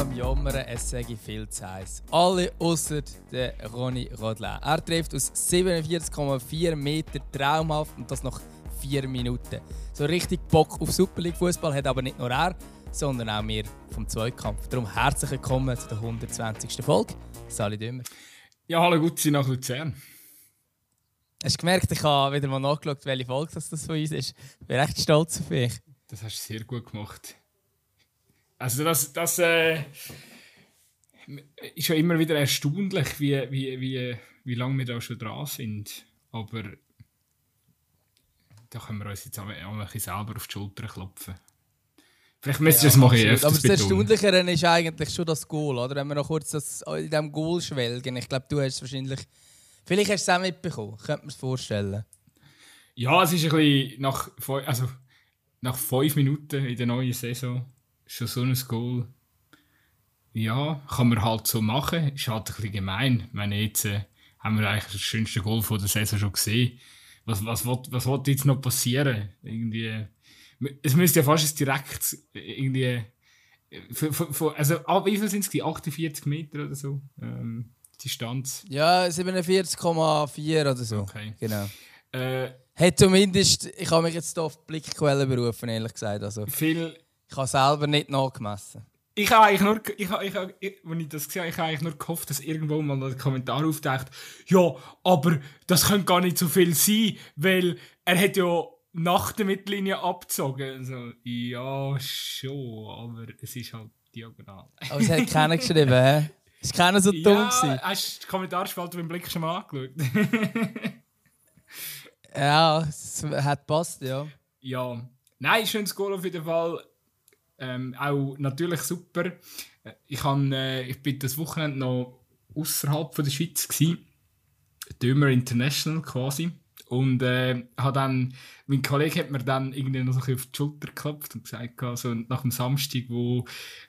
am Jammern, es sage viel zu heiß. Alle außer der Ronny Rodlin. Er trifft aus 47,4 Meter traumhaft und das nach 4 Minuten. So richtig Bock auf Super League Fußball hat aber nicht nur er, sondern auch wir vom Zweikampf. Darum herzlich willkommen zu der 120. Folge. Sali Dümmer. Ja, hallo, gut, Sie nach Luzern. Hast du gemerkt, ich habe wieder mal nachgeschaut, welche Folge das, das von uns ist. Ich bin recht stolz auf mich. Das hast du sehr gut gemacht. Also das, das äh, ist ja immer wieder erstaunlich, wie, wie, wie, wie lange wir da schon dran sind. Aber da können wir uns jetzt auch ein bisschen selber auf die Schulter klopfen. Vielleicht müsst ihr ja, das mal öfters Aber das Erstaunlichere ist eigentlich schon das Goal, oder? Wenn wir noch kurz das, in diesem Goal schwelgen. Ich glaube, du hast es wahrscheinlich... Vielleicht hast du es auch mitbekommen, könnte man es vorstellen. Ja, es ist ein bisschen nach, also nach fünf Minuten in der neuen Saison schon so ein Goal. Ja, kann man halt so machen. Ist halt ein bisschen gemein. wenn jetzt äh, haben wir eigentlich das schönste Goal von der Saison schon gesehen. Was, was, was, was wird jetzt noch passieren? Irgendwie, es müsste ja fast direkt irgendwie. Für, für, für, also, ab wie viel sind es? 48 Meter oder so? Ähm, Distanz? Ja, 47,4 oder so. Okay. Genau. Äh, Hat zumindest, ich habe mich jetzt auf die Blickquelle berufen, ehrlich gesagt. Also, viel, ich habe selber nicht nachgemessen. Ich habe eigentlich nur, ich habe, ich habe, ich, als ich das gesehen habe, ich habe eigentlich nur gehofft, dass irgendwo mal ein Kommentar auftaucht, ja, aber das könnte gar nicht so viel sein, weil er hat ja nach der Mittellinie abgezogen. Also, ja, schon, aber es ist halt diagonal. Aber es hat keiner geschrieben, hä? Ist keiner so dumm ja, gewesen? hast du die Kommentarspalte beim Blick schon mal angeschaut? ja, es hat passt, ja. Ja. Nein, schönes Goal auf jeden Fall. Ähm, auch natürlich super. Äh, ich, han, äh, ich bin das Wochenende noch außerhalb der Schweiz gsi, Dömer International quasi. Und äh, hat dann, mein Kollege hat mir dann irgendwie noch so ein auf die Schulter geklopft und gesagt, also nach dem Samstag, wo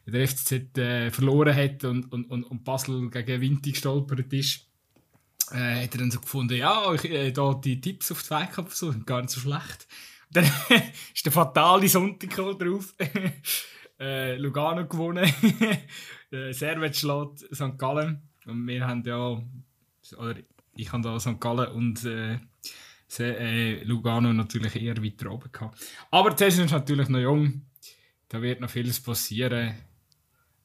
der FCZ äh, verloren hat und, und, und, und Basel gegen Winti gestolpert ist, äh, hat er dann so gefunden, ja, ich, äh, da die Tipps auf zwei Zweikampf so, sind gar nicht so schlecht. Dann ist der fatale Sonntag drauf. äh, Lugano gewonnen. äh, Servet schlägt St. Gallen. Und wir haben ja, oder ich habe da St. Gallen und äh, äh, Lugano natürlich eher weiter oben gehabt. Aber Saison ist natürlich noch jung. Da wird noch vieles passieren.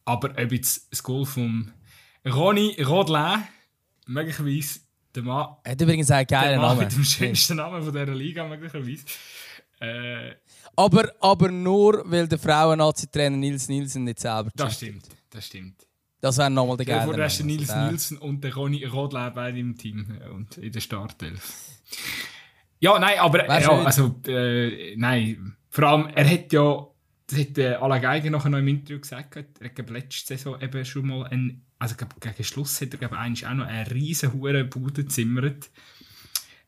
Aber ob jetzt das Goal vom Ronny Rodelin, möglicherweise der Mann. Hat übrigens einen geilen Namen. mit dem schönsten Namen von dieser Liga, möglicherweise. Äh, aber, aber nur, weil der Frauen-Nazi-Trainer Nils Nielsen nicht selber Das stimmt, das stimmt. Das wäre nochmal der geile hast du Nils Nielsen und der Ronny Rodler beide im Team äh, und in der Startelf. Ja, nein, aber ja, also, äh, nein, vor allem, er hat ja, das hat äh, Alain Geiger nachher noch im Interview gesagt, er hat letzte Saison eben schon mal, ein, also gegen Schluss hat er glaube ich auch noch eine riesen hure Bude gezimmert.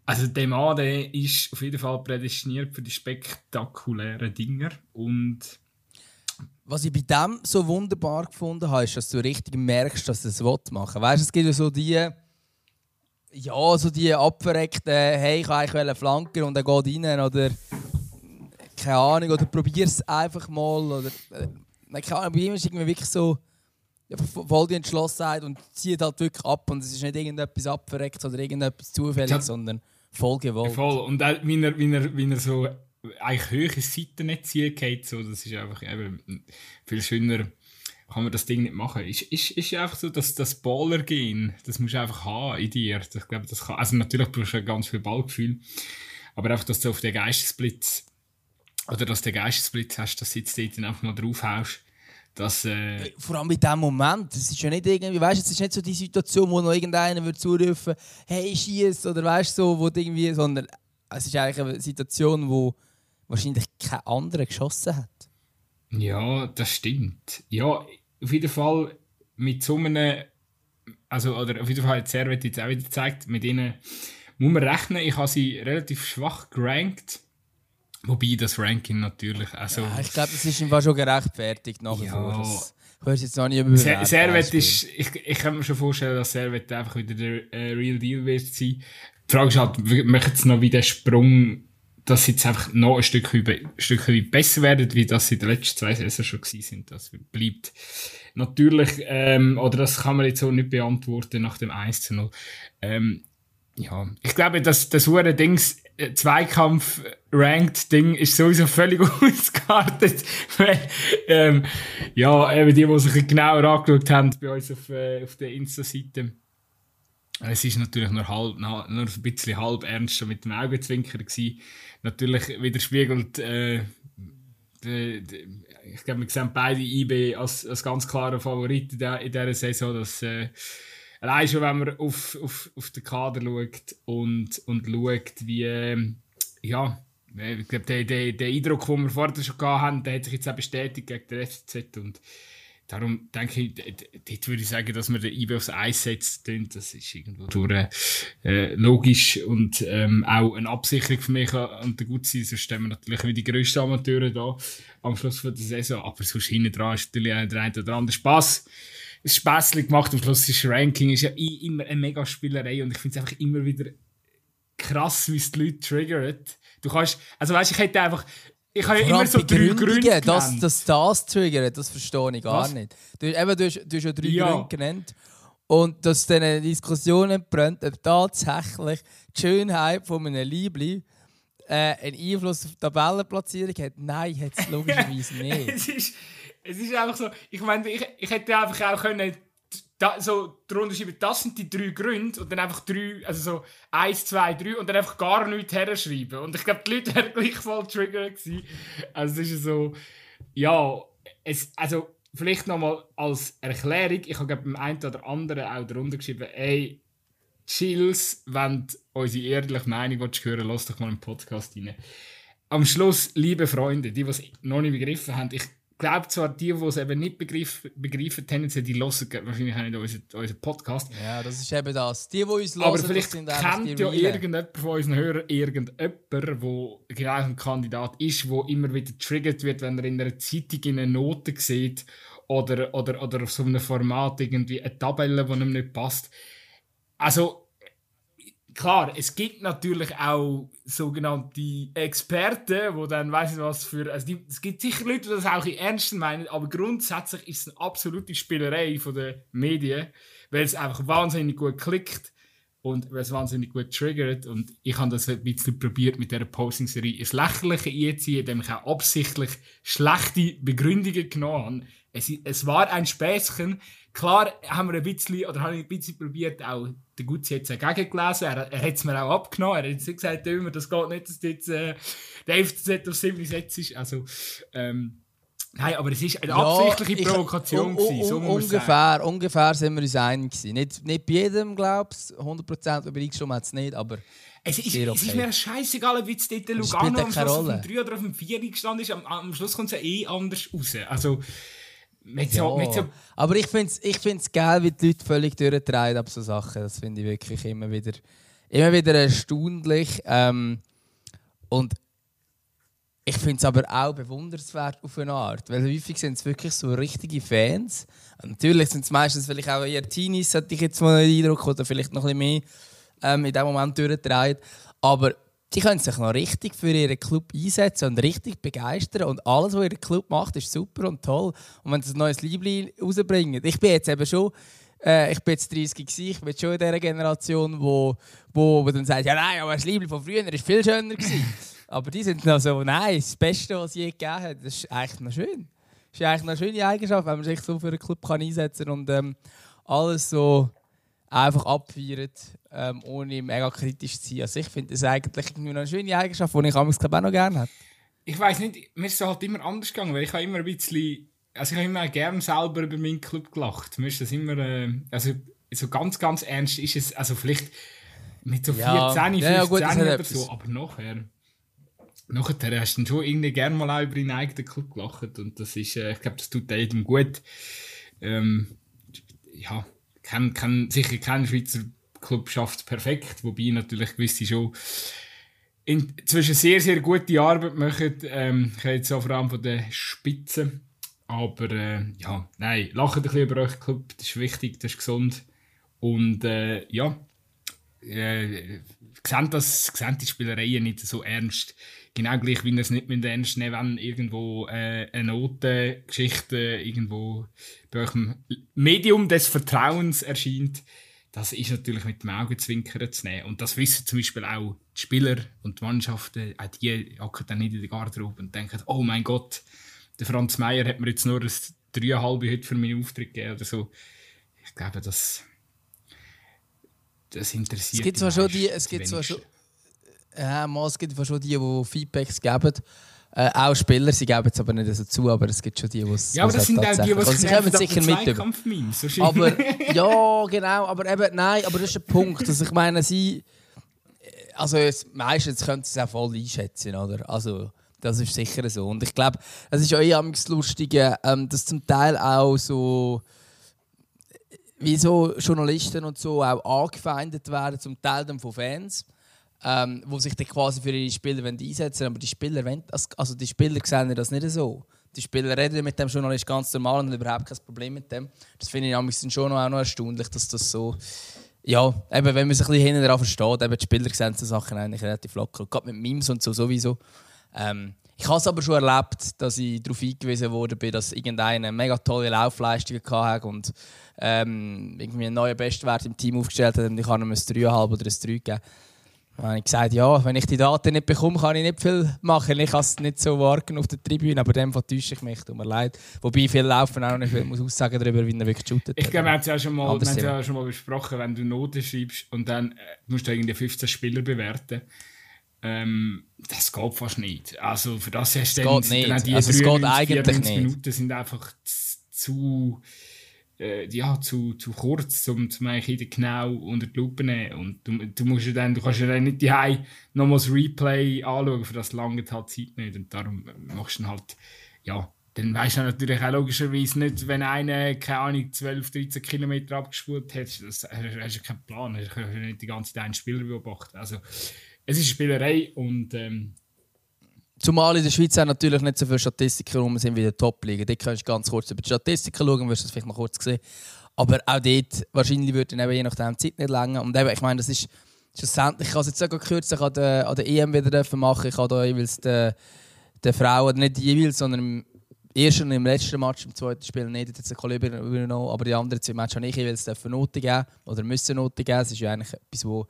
Also der Mann, der ist auf jeden Fall prädestiniert für die spektakulären Dinger und was ich bei dem so wunderbar gefunden habe, ist, dass du richtig merkst, dass er es machen will. Weißt du, es gibt ja so die, ja, so die abverreckten, hey, ich kann eigentlich Flanker und er geht rein oder keine Ahnung, oder probier es einfach mal oder äh, keine Ahnung, bei ihm ist irgendwie wirklich so ja, voll die Entschlossenheit und zieht halt wirklich ab und es ist nicht irgendetwas abverreckt oder irgendetwas zufällig, sondern voll gewollt. voll. Und auch, wie er, wie er, wie er so eigentlich höhere Seitennetzien geht, so, das ist einfach eben viel schöner kann man das Ding nicht machen. Ist, ist, ist einfach so, dass das Baller-Gehen, das musst du einfach haben in dir. Ich glaube, das kann, also natürlich brauchst du ganz viel Ballgefühl, aber einfach, dass du auf den Geistesblitz, oder dass du den Geistesblitz hast, dass du jetzt dort einfach mal draufhaust, dass, äh Vor allem in dem Moment. Es ist ja nicht irgendwie, weißt es ist nicht so die Situation, wo noch irgendeiner würde zurufen, hey, schieß oder weißt du, so, wo irgendwie, sondern es ist eigentlich eine Situation, wo wahrscheinlich kein anderer geschossen hat. Ja, das stimmt. Ja, auf jeden Fall mit so einem, also, oder auf jeden Fall hat Servet jetzt auch wieder gezeigt, mit ihnen muss man rechnen. Ich habe sie relativ schwach gerankt. Wobei das Ranking natürlich. Also, ja, ich glaube, das ist Fall schon gerechtfertigt nach wie ja, weiß jetzt noch nicht über Ser Servet ist. Ich, ich kann mir schon vorstellen, dass Servet einfach wieder der äh, Real Deal wird sein. Die Frage ist halt, möchten sie noch wieder Sprung dass sie jetzt einfach noch ein Stück, ein Stück besser werden, wie das sie in den letzten zwei Saisons schon gewesen sind. Das bleibt natürlich, ähm, oder das kann man jetzt so nicht beantworten nach dem 1 zu 0. Ähm, ja, ich glaube, dass das hure Dings äh, Zweikampf ranked Ding ist sowieso völlig ausgeartet, weil ähm, ja, eben die, die sich genauer angeschaut haben bei uns auf, äh, auf der Insta-Seite. Es ist natürlich nur, halb, nur ein bisschen halb ernst mit dem Augenzwinkern gewesen. Natürlich widerspiegelt äh, de, de, ich glaube, wir sehen beide IB als, als ganz klarer Favorit in dieser Saison, dass äh, allein schon, wenn man auf, auf, auf den Kader schaut und, und schaut, wie, ja, ich glaube, der, der, der Eindruck, den wir vorher schon haben, der hat sich jetzt auch bestätigt gegen den FCZ und darum denke ich, dort würde ich sagen, dass man den IB aufs Eis setzt, das ist irgendwo durch, äh, logisch und ähm, auch eine Absicherung für mich und der gut sein, sonst stehen wir natürlich wie die grössten Amateure da am Schluss von der Saison, aber sonst hinten dran ist natürlich auch der eine oder andere Spass Späßchen gemacht. Am Schluss ist Ranking ist ja immer eine mega Spielerei und ich finde es einfach immer wieder krass, wie es die Leute triggert. Du kannst, also weißt, ich hätte einfach, ich habe ja immer so drei Gründe dass, dass das triggert, das verstehe ich gar Was? nicht. Du, eben, du, hast, du hast ja drei ja. Gründe genannt. Und dass dann Diskussionen brennt, ob tatsächlich die Schönheit von einem Liebling äh, einen Einfluss auf die Tabellenplatzierung hat. Nein, hat es logischerweise nicht. Es, ist, einfach so, ich meine, ich, ich hätte einfach auch können da, so darunter schreiben, das sind die drei Gründe und dann einfach drei, also so eins, zwei, drei und dann einfach gar nichts herschreiben. Und ich glaube, die Leute wären gleich voll triggert gewesen. Also es ist so, ja, es, also vielleicht nochmal als Erklärung, ich habe beim einen oder anderen auch darunter geschrieben, ey, Chills, wenn du unsere ehrliche Meinung willst hören lass doch mal einen Podcast rein. Am Schluss, liebe Freunde, die, die es noch nicht begriffen haben, ich glaube zwar, die, die es eben nicht begreifen, begreifen tendenziell, die hören wahrscheinlich auch nicht unseren, unseren Podcast. Ja, das ist eben das. Die, die uns hören, Aber vielleicht sind kennt ja irgendjemand von unseren Hörern irgendjemand, der genau ein Kandidat ist, der immer wieder triggert wird, wenn er in einer Zeitung in eine Note sieht oder, oder, oder auf so einem Format irgendwie eine Tabelle, die ihm nicht passt. Also, klar, es gibt natürlich auch sogenannte Experten, wo dann weiß ich was für. Also die, es gibt sicher Leute, die das auch in Ernst meinen, aber grundsätzlich ist es eine absolute Spielerei von den Medien, weil es einfach wahnsinnig gut klickt und weil es wahnsinnig gut triggert. Und ich habe das ein bisschen probiert mit dieser Posting-Serie ins Lächerliche einzuziehen, indem ich auch absichtlich schlechte Begründungen genommen habe. Es, es war ein Späßchen, Klar haben wir ein bisschen, oder habe ich ein bisschen probiert, auch der Gutzi jetzt dagegen gelesen. Er, er hat es mir auch abgenommen. Er hat jetzt gesagt, immer, das geht nicht, dass jetzt äh, der FCZ auf 7 ist. Also, ähm, Nein, aber es war eine absichtliche ja, Provokation. Ich, un, so ungefähr, ungefähr sind wir uns einig. Nicht, nicht bei jedem, glaube ich. 100% übereingestimmt hat es nicht, aber. Es ist, okay. es ist mir scheißegal, wie es dort Lugano am Schluss auf dem 3 oder auf dem 4 gestanden ist. Am, am Schluss kommt es ja eh anders raus. Also, mit so, ja. mit so aber ich finde es ich find's geil, wie die Leute völlig durchdrehen ab so Sachen. Das finde ich wirklich immer wieder, immer wieder erstaunlich. Ähm, und ich finde es aber auch bewundernswert auf eine Art. Weil häufig sind es wirklich so richtige Fans. Und natürlich sind es meistens vielleicht auch eher Teenies, hatte ich jetzt mal den Eindruck, oder vielleicht noch ein bisschen mehr ähm, in dem Moment durchdrehen. Aber die können sich noch richtig für ihren Club einsetzen und richtig begeistern. Und alles, was ihr Club macht, ist super und toll. Und wenn sie ein neues Liebling rausbringen. Ich bin jetzt eben schon, äh, ich bin jetzt 30 gewesen, ich bin schon in dieser Generation, wo, wo, wo dann sagt, ja nein, aber das Liebling von früher ist viel schöner gewesen. aber die sind noch so, nein, das Beste, was es je gegeben hat, das ist eigentlich noch schön. Das ist eigentlich eine schöne Eigenschaft, wenn man sich so für einen Club kann einsetzen kann und ähm, alles so einfach abfeiert, ähm, ohne mega kritisch zu sein. Also ich finde das eigentlich eine schöne Eigenschaft, die ich auch noch gerne hätte. Ich weiß nicht, mir ist es halt immer anders gegangen, weil ich habe immer ein bisschen, also ich habe immer gerne selber über meinen Club gelacht. Mir ist das immer, äh, also so ganz, ganz ernst ist es, also vielleicht mit so ja. 14, 15 ja, gut, oder so, aber nachher, nachher hast du schon irgendwie gerne mal auch über deinen eigenen Club gelacht und das ist, äh, ich glaube, das tut jedem gut. Ähm, ja, kann, kann, sicher kein Schweizer Club schafft perfekt, wobei natürlich gewisse schon inzwischen sehr, sehr gute Arbeit machen. Ähm, ich rede jetzt auch vor allem von den Spitzen. Aber äh, ja, nein, lacht ein bisschen über euch Club, das ist wichtig, das ist gesund. Und äh, ja, äh, sehen, das, sehen die Spielereien nicht so ernst. Genau gleich, wie es nicht mit ernst nehmen, wenn irgendwo äh, eine Notengeschichte irgendwo bei eurem Medium des Vertrauens erscheint. Das ist natürlich mit dem Augenzwinkern zu nehmen. Und das wissen zum Beispiel auch die Spieler und die Mannschaften, auch die hocken dann nicht in der Garderobe und denken, oh mein Gott, der Franz Meier hat mir jetzt nur ein dreieinhalb heute für meinen Auftritt gegeben oder so. Ich glaube, das das interessiert es gibt zwar schon die, es gibt zwar schon, ja, mal, es gibt schon die, die Feedbacks geben. Äh, auch Spieler, sie geben es aber nicht so zu, aber es gibt schon die, die es Ja, aber das sind auch die, die es also, sicher mit Aber ja, genau, aber eben, nein, aber das ist ein Punkt. Also ich meine, sie, also meistens können sie es auch voll einschätzen, oder? Also das ist sicher so. Und ich glaube, es ist auch eh das Lustige, ähm, dass zum Teil auch so wie so Journalisten und so auch angefeindet werden, zum Teil dann von Fans, ähm, wo sich dann quasi für ihre Spieler einsetzen wollen. Aber die Spieler, wollen, also die Spieler sehen das nicht so. Die Spieler reden mit dem Journalist ganz normal und haben überhaupt kein Problem mit dem. Das finde ich schon auch noch erstaunlich, dass das so. Ja, eben, wenn man sich ein bisschen hinten versteht, eben die Spieler sehen so Sachen eigentlich relativ locker. Gerade mit Memes und so sowieso. Ähm, ich habe es aber schon erlebt, dass ich darauf hingewiesen wurde, dass irgendeine mega tolle Laufleistung hatte und ähm, irgendwie einen neuen Bestwert im Team aufgestellt hat und ich habe ihm ein 3,5 oder ein 3 gegeben. Dann habe ich gesagt, ja, wenn ich die Daten nicht bekomme, kann ich nicht viel machen. Ich kann es nicht so wahrgenommen auf der Tribüne, aber dem täusche ich mich, tut mir leid. Wobei viel laufen auch nicht viel muss aussagen darüber, wie er wirklich shootet. Ich glaube, wir haben es ja schon mal, ja schon mal besprochen, wenn du Noten schreibst und dann äh, musst du irgendwie 15 Spieler bewerten. Ähm, das geht fast nicht. Also für das hast du dann, dann die also 93, 94 Minuten sind einfach zu äh, ja, zu, zu kurz, um eigentlich genau unter die Lupe nehmen. Und du, du, musst ja dann, du kannst ja dann nicht die nochmal das Replay anschauen, für das lange halt Zeit nicht. Und darum machst du dann halt, ja, dann weißt du natürlich auch logischerweise nicht, wenn einer, keine Ahnung, 12, 13 Kilometer abgespult hat, das, hast du keinen Plan, du kannst nicht die ganze Zeit einen Spieler beobachten. Also, es ist Spielerei und ähm, Zumal in der Schweiz auch natürlich nicht so viele Statistiken rum sind wie in der Top-Liga. Dort kannst du ganz kurz über die Statistiken schauen, wirst du das vielleicht mal kurz sehen. Aber auch dort, wahrscheinlich würde dann je nachdem die Zeit nicht länger. Und eben, ich meine, das ist schlussendlich, ich kann es jetzt sogar kürzlich an der, an der EM wieder machen. Ich habe da jeweils den, den Frauen, nicht jeweils, sondern im ersten und im letzten Match, im zweiten Spiel nicht, jetzt ein Kollege übernommen, aber die anderen zwei Matches habe ich jeweils Noten geben oder müssen Noten geben. Das ist ja eigentlich etwas, wo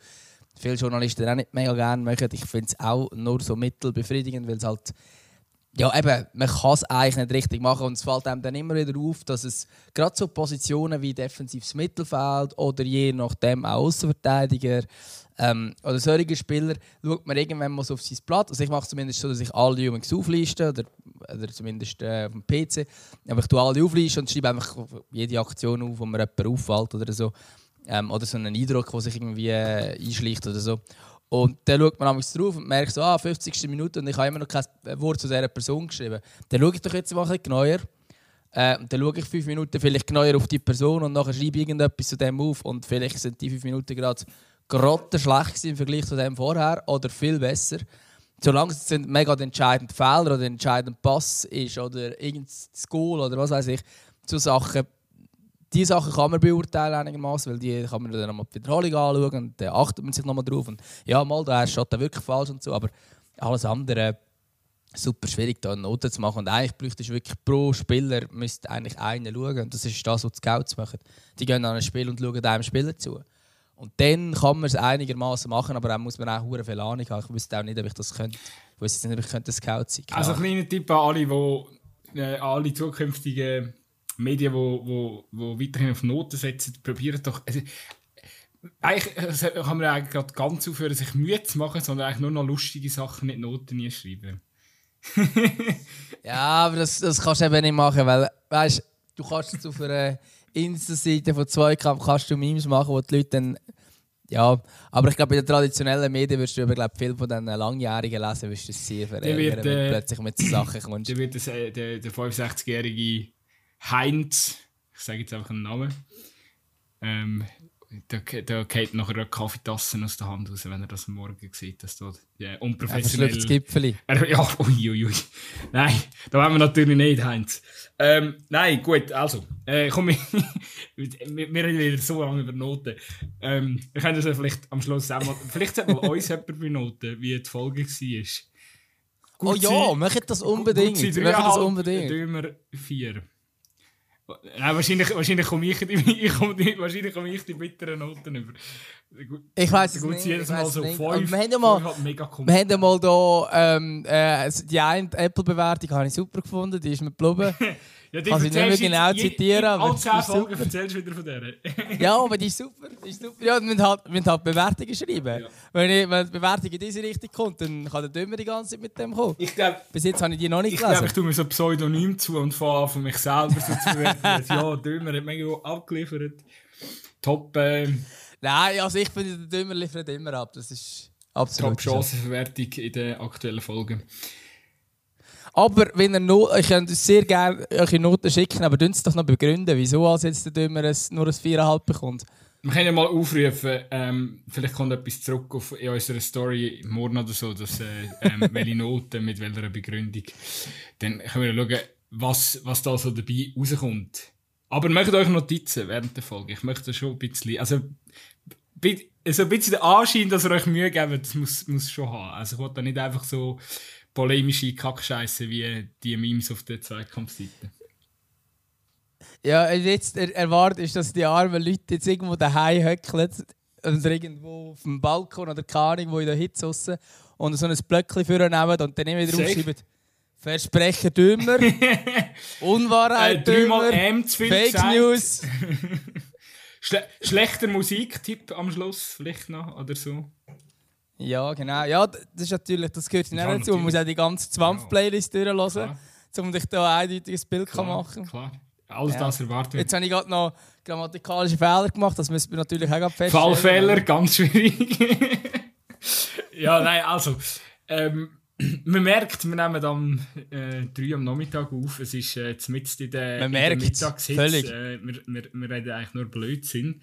viele Journalisten auch nicht mega gerne machen. Ich finde es auch nur so mittelbefriedigend, weil es halt ja, eben, man kann es eigentlich nicht richtig machen und es fällt einem dann immer wieder auf, dass es gerade so Positionen wie defensives Mittelfeld oder je nachdem auch Außenverteidiger ähm, oder solche Spieler, schaut man irgendwann mal so auf sein Blatt. Also ich mache es zumindest so, dass ich alle übrigens aufliste oder, oder zumindest äh, auf dem PC. Aber ich tue alle auflisten und schreibe einfach jede Aktion auf, wo mir jemand auffällt oder so. Ähm, oder so einen Eindruck, der sich irgendwie äh, einschleicht oder so. Und dann schaut man drauf und merkt so, ah, 50. Minute und ich habe immer noch kein Wort zu dieser Person geschrieben. Dann schaue ich doch jetzt mal ein bisschen genauer. Äh, und dann schaue ich fünf Minuten vielleicht genauer auf die Person und nachher schreibe ich irgendetwas zu dem auf. Und vielleicht sind die fünf Minuten gerade gerade schlecht im Vergleich zu dem vorher oder viel besser. Solange es ein mega entscheidender Fehler oder ein entscheidender Pass ist oder irgendein Goal oder was weiß ich, zu Sachen die Sachen kann man beurteilen einigermaßen, weil die kann man dann nochmal die Wiederholung anschauen und dann achtet man sich nochmal drauf. Und ja, mal, da ist Shot wirklich falsch und so, aber alles andere super schwierig, da eine Note zu machen. Und eigentlich bräuchte es wirklich pro Spieler müsste eigentlich einen schauen. Und das ist das, was die Scouts machen. Die gehen an ein Spiel und schauen einem Spieler zu. Und dann kann man es einigermaßen machen, aber dann muss man auch hure viel Ahnung haben. Ich wüsste auch nicht, ob ich das könnte. Ich wüsste nicht, ob ich könnte Scout sein könnte. Also kleiner Tipp an alle, die äh, alle zukünftigen Medien, die wo, wo weiterhin auf Noten setzen, probieren doch. Also, eigentlich kann man eigentlich gerade ganz aufhören, sich Mühe zu machen, sondern eigentlich nur noch lustige Sachen mit Noten schreiben. ja, aber das, das kannst du eben nicht machen, weil, weißt du, kannst jetzt auf einer Insta-Seite von Zweikampf kannst du Memes machen, wo die Leute dann. Ja, aber ich glaube, in den traditionellen Medien wirst du über glaub, viel von diesen Langjährigen lesen, wirst du es sehr verärgern, wenn äh, plötzlich mit so Sachen kommst. Der wird das, äh, der, der 65-jährige Heinz, ich sage jetzt einfach einen Namen, ähm, da, da geht nachher eine Kaffeetasse aus der Hand raus, wenn er das am Morgen sieht, dass ja, Er unprofessionell... das Gipfeli. Er- Ja, uiuiui. Ui. Nein, da wollen wir natürlich nicht, Heinz. Ähm, nein, gut, also. Äh, komm, wir, wir reden wieder so lange über Noten. Ähm, wir können das ja vielleicht am Schluss auch mal... Vielleicht sagt mal uns jemand bei Noten, wie die Folge war. Oh ja, macht das unbedingt. Gut, sie Macht das unbedingt. Dömer vier. Nein, wahrscheinlich, wahrscheinlich komme ich, die, ich komme die, wahrscheinlich ich die bitteren Noten über. Ich weiß es nicht. jedes Mal so nicht. fünf. Wir haben ja mal, wir haben ja mal da, ähm, äh, die eine Apple-Bewertung habe ich super gefunden, die ist mir geblieben. Ja, Kann ich nicht mehr genau je- zitieren, Alle das 10 ist Folgen super. erzählst du wieder von der. ja, aber die ist super. Die ist super. Ja, wir müssen halt, wir halt Bewertungen schreiben. Ja. Wenn, ich, wenn die Bewertung in diese Richtung kommt, dann kann der Dümmer die ganze Zeit mit dem kommen. Ich glaube, Bis jetzt habe ich die noch nicht ich, glaub, gelesen. ich tue mir so ein Pseudonym zu und fange an, von mich selber so zu bewerten. ja, Dömer hat mega abgeliefert. Top, äh, Nein, also ich finde, der Dümmer liefert immer ab. Das ist absolut top so. Chancenverwertung in den aktuellen Folgen. Aber wenn ihr no ich könnt uns sehr gerne eure Noten schicken, aber dünnt es doch noch begründen, wieso als jetzt der Dümmer ein, nur ein 4,5 bekommt. Wir können ja mal aufrufen, ähm, vielleicht kommt etwas zurück auf, in unserer Story morgen oder so, dass, äh, ähm, welche Noten mit welcher Begründung. Dann können wir schauen, was, was da so dabei rauskommt. Aber macht euch Notizen während der Folge. Ich möchte schon ein bisschen, also, bi- so ein bisschen der Anschein, dass ihr euch Mühe gebt, das muss, muss schon haben. Also ich will da nicht einfach so polemische Kackscheiße wie die Memes auf der Zweikampfseite. Ja, jetzt er erwartet ist, dass die armen Leute jetzt irgendwo daheim höckeln und irgendwo auf dem Balkon oder keine Ahnung, wo in der Hitze und so ein Blöckchen vornehmen und dann immer wieder aufschreiben. Versprechen Dümmer, Äh, Unwahrheit dreimal Dümmer, M zu viel Fake gesagt. News. Schle schlechter Musiktipp am Schluss vielleicht noch oder so. Ja, genau. Ja, das ist natürlich, das gehört Ja, nicht dazu. Man muss auch die ganze Zwampf-Playlist durchlesen, Klar. um dich da ein eindeutiges Bild zu Klar, machen. Klar. Alles Ja. das erwarten wir. Jetzt habe ich gerade noch grammatikalische Fehler gemacht, das müssen wir natürlich auch feststellen. Fallfehler, ganz schwierig. ja, nein, also. Ähm, man merkt, wir nehmen am äh, 3 am Nachmittag auf. Es ist äh, mitten in der, Man in der merkt's, Mittagshitze. völlig. Äh, wir, wir, wir reden eigentlich nur Blödsinn.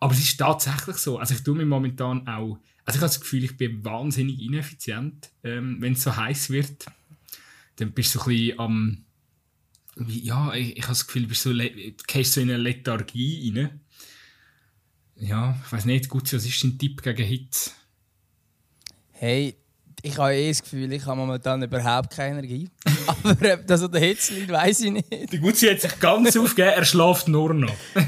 Aber es ist tatsächlich so. Also ich tue mir momentan auch... Also ich habe das Gefühl, ich bin wahnsinnig ineffizient, ähm, wenn es so heiß wird. Dann bist du so ein bisschen am... wie- Ja, ich, ich habe das Gefühl, du bist so, gehst so in eine Lethargie rein. Ja, ich weiß nicht, gut, was ist dein Tipp gegen Hitze? Hey, ich habe eh das Gefühl, ich habe momentan überhaupt keine Energie. Aber ob das an der Hitze liegt, weiß ich nicht. Der Gutzi hat sich ganz aufgegeben, er schläft nur noch.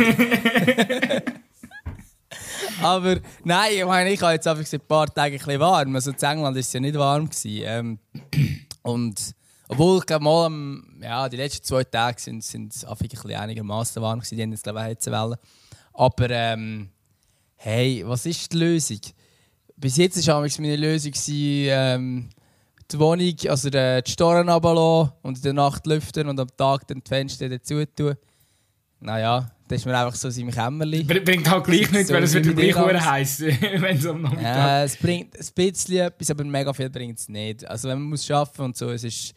Aber nein, ich meine, ich habe jetzt einfach ein paar Tage ein bisschen warm. Also in England war es ja nicht warm. Gewesen. Ähm, und obwohl ich mal, am- ja, die letzten zwei Tage sind, sind es einfach ein bisschen einigermaßen warm gewesen. Die haben jetzt glaube ich auch Hitzewellen. Aber ähm, hey, was ist die Lösung? Bis jetzt war amigs meine Lösung, ähm, die Wohnung, also die Storen runterlassen und in der Nacht lüften und am Tag dann die Fenster dazu tun. Naja, das ist mir einfach so in meinem Kämmerchen. Br- Bringt halt gleich nicht, So weil es wird gleich alles. heiß, wenn es am Nachmittag Ja, es bringt ein bisschen etwas, aber mega viel bringt es nicht. Also wenn man muss arbeiten und so, es ist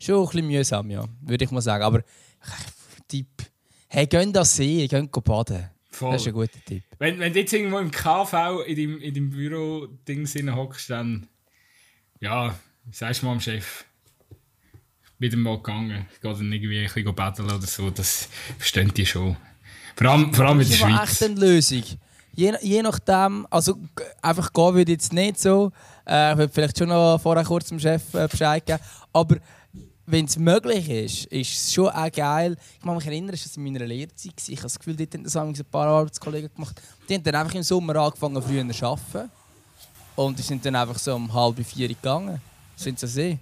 schon ein bisschen mühsam, ja, würde ich mal sagen. Aber Tipp, hey, gehen das See, go baden. Voll. Das ist ein guter Tipp. Wenn, wenn du jetzt irgendwo im KV in deinem, in deinem Büro-Ding hockst, dann. Ja, sagst du mal dem Chef. Wieder mal gegangen. Ich gehe dann irgendwie ein bisschen betteln oder so. Das verstehen die schon. Vor allem, vor allem in Das der ist aber Schweiz. echt eine Lösung. Je, je nachdem, also einfach gehen würde jetzt nicht so. Äh, ich würde vielleicht schon noch vorher kurz dem Chef äh, Bescheid geben. Aber wenn es möglich ist, ist es schon auch geil. Ich kann mich erinnern, war in meiner Lehrzeit. gewesen. Ich habe das Gefühl, dort haben das ein paar Arbeitskollegen gemacht. Die haben dann einfach im Sommer angefangen, früher zu arbeiten. Und die sind dann einfach so um halb vier gegangen. Sind sie See.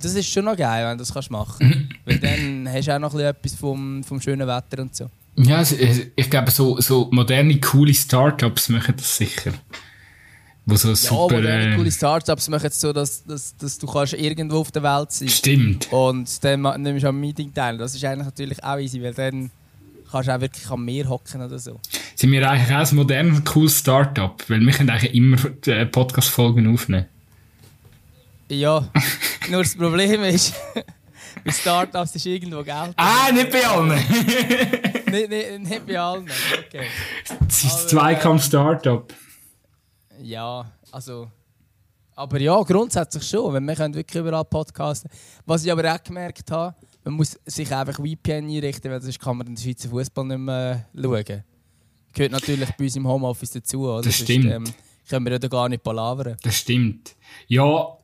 Das ist schon noch geil, wenn du das kannst machen Weil dann hast du auch noch etwas vom, vom schönen Wetter und so. Ja, es- es- ich glaube, so, so moderne, coole Startups machen das sicher. Wo so Ja, super. moderne, äh, coole Startups machen es so, dass, dass, dass du kannst irgendwo auf der Welt sein Stimmt. und dann nimmst du am Meeting teil. Das ist eigentlich natürlich auch easy, weil dann kannst du auch wirklich am Meer hocken oder so. Sind wir eigentlich auch ein modernes, cooles Startup? Weil wir können eigentlich immer äh, Podcast-Folgen aufnehmen. Ja, nur das Problem ist, bei Startups ist irgendwo Geld. Ah, nicht bei allen! nicht, nicht, nicht bei allen. Okay. Das ist das Zweikampf-Startup. Ja, also. Aber ja, grundsätzlich schon. Wenn wir können wirklich überall podcasten. Was ich aber auch gemerkt habe, man muss sich einfach VPN einrichten, weil sonst kann man den Schweizer Fußball nicht mehr schauen. Gehört natürlich bei uns im Homeoffice dazu. Oder? Das stimmt. Sonst, ähm, können wir ja da gar nicht palavern. Das stimmt. Ja,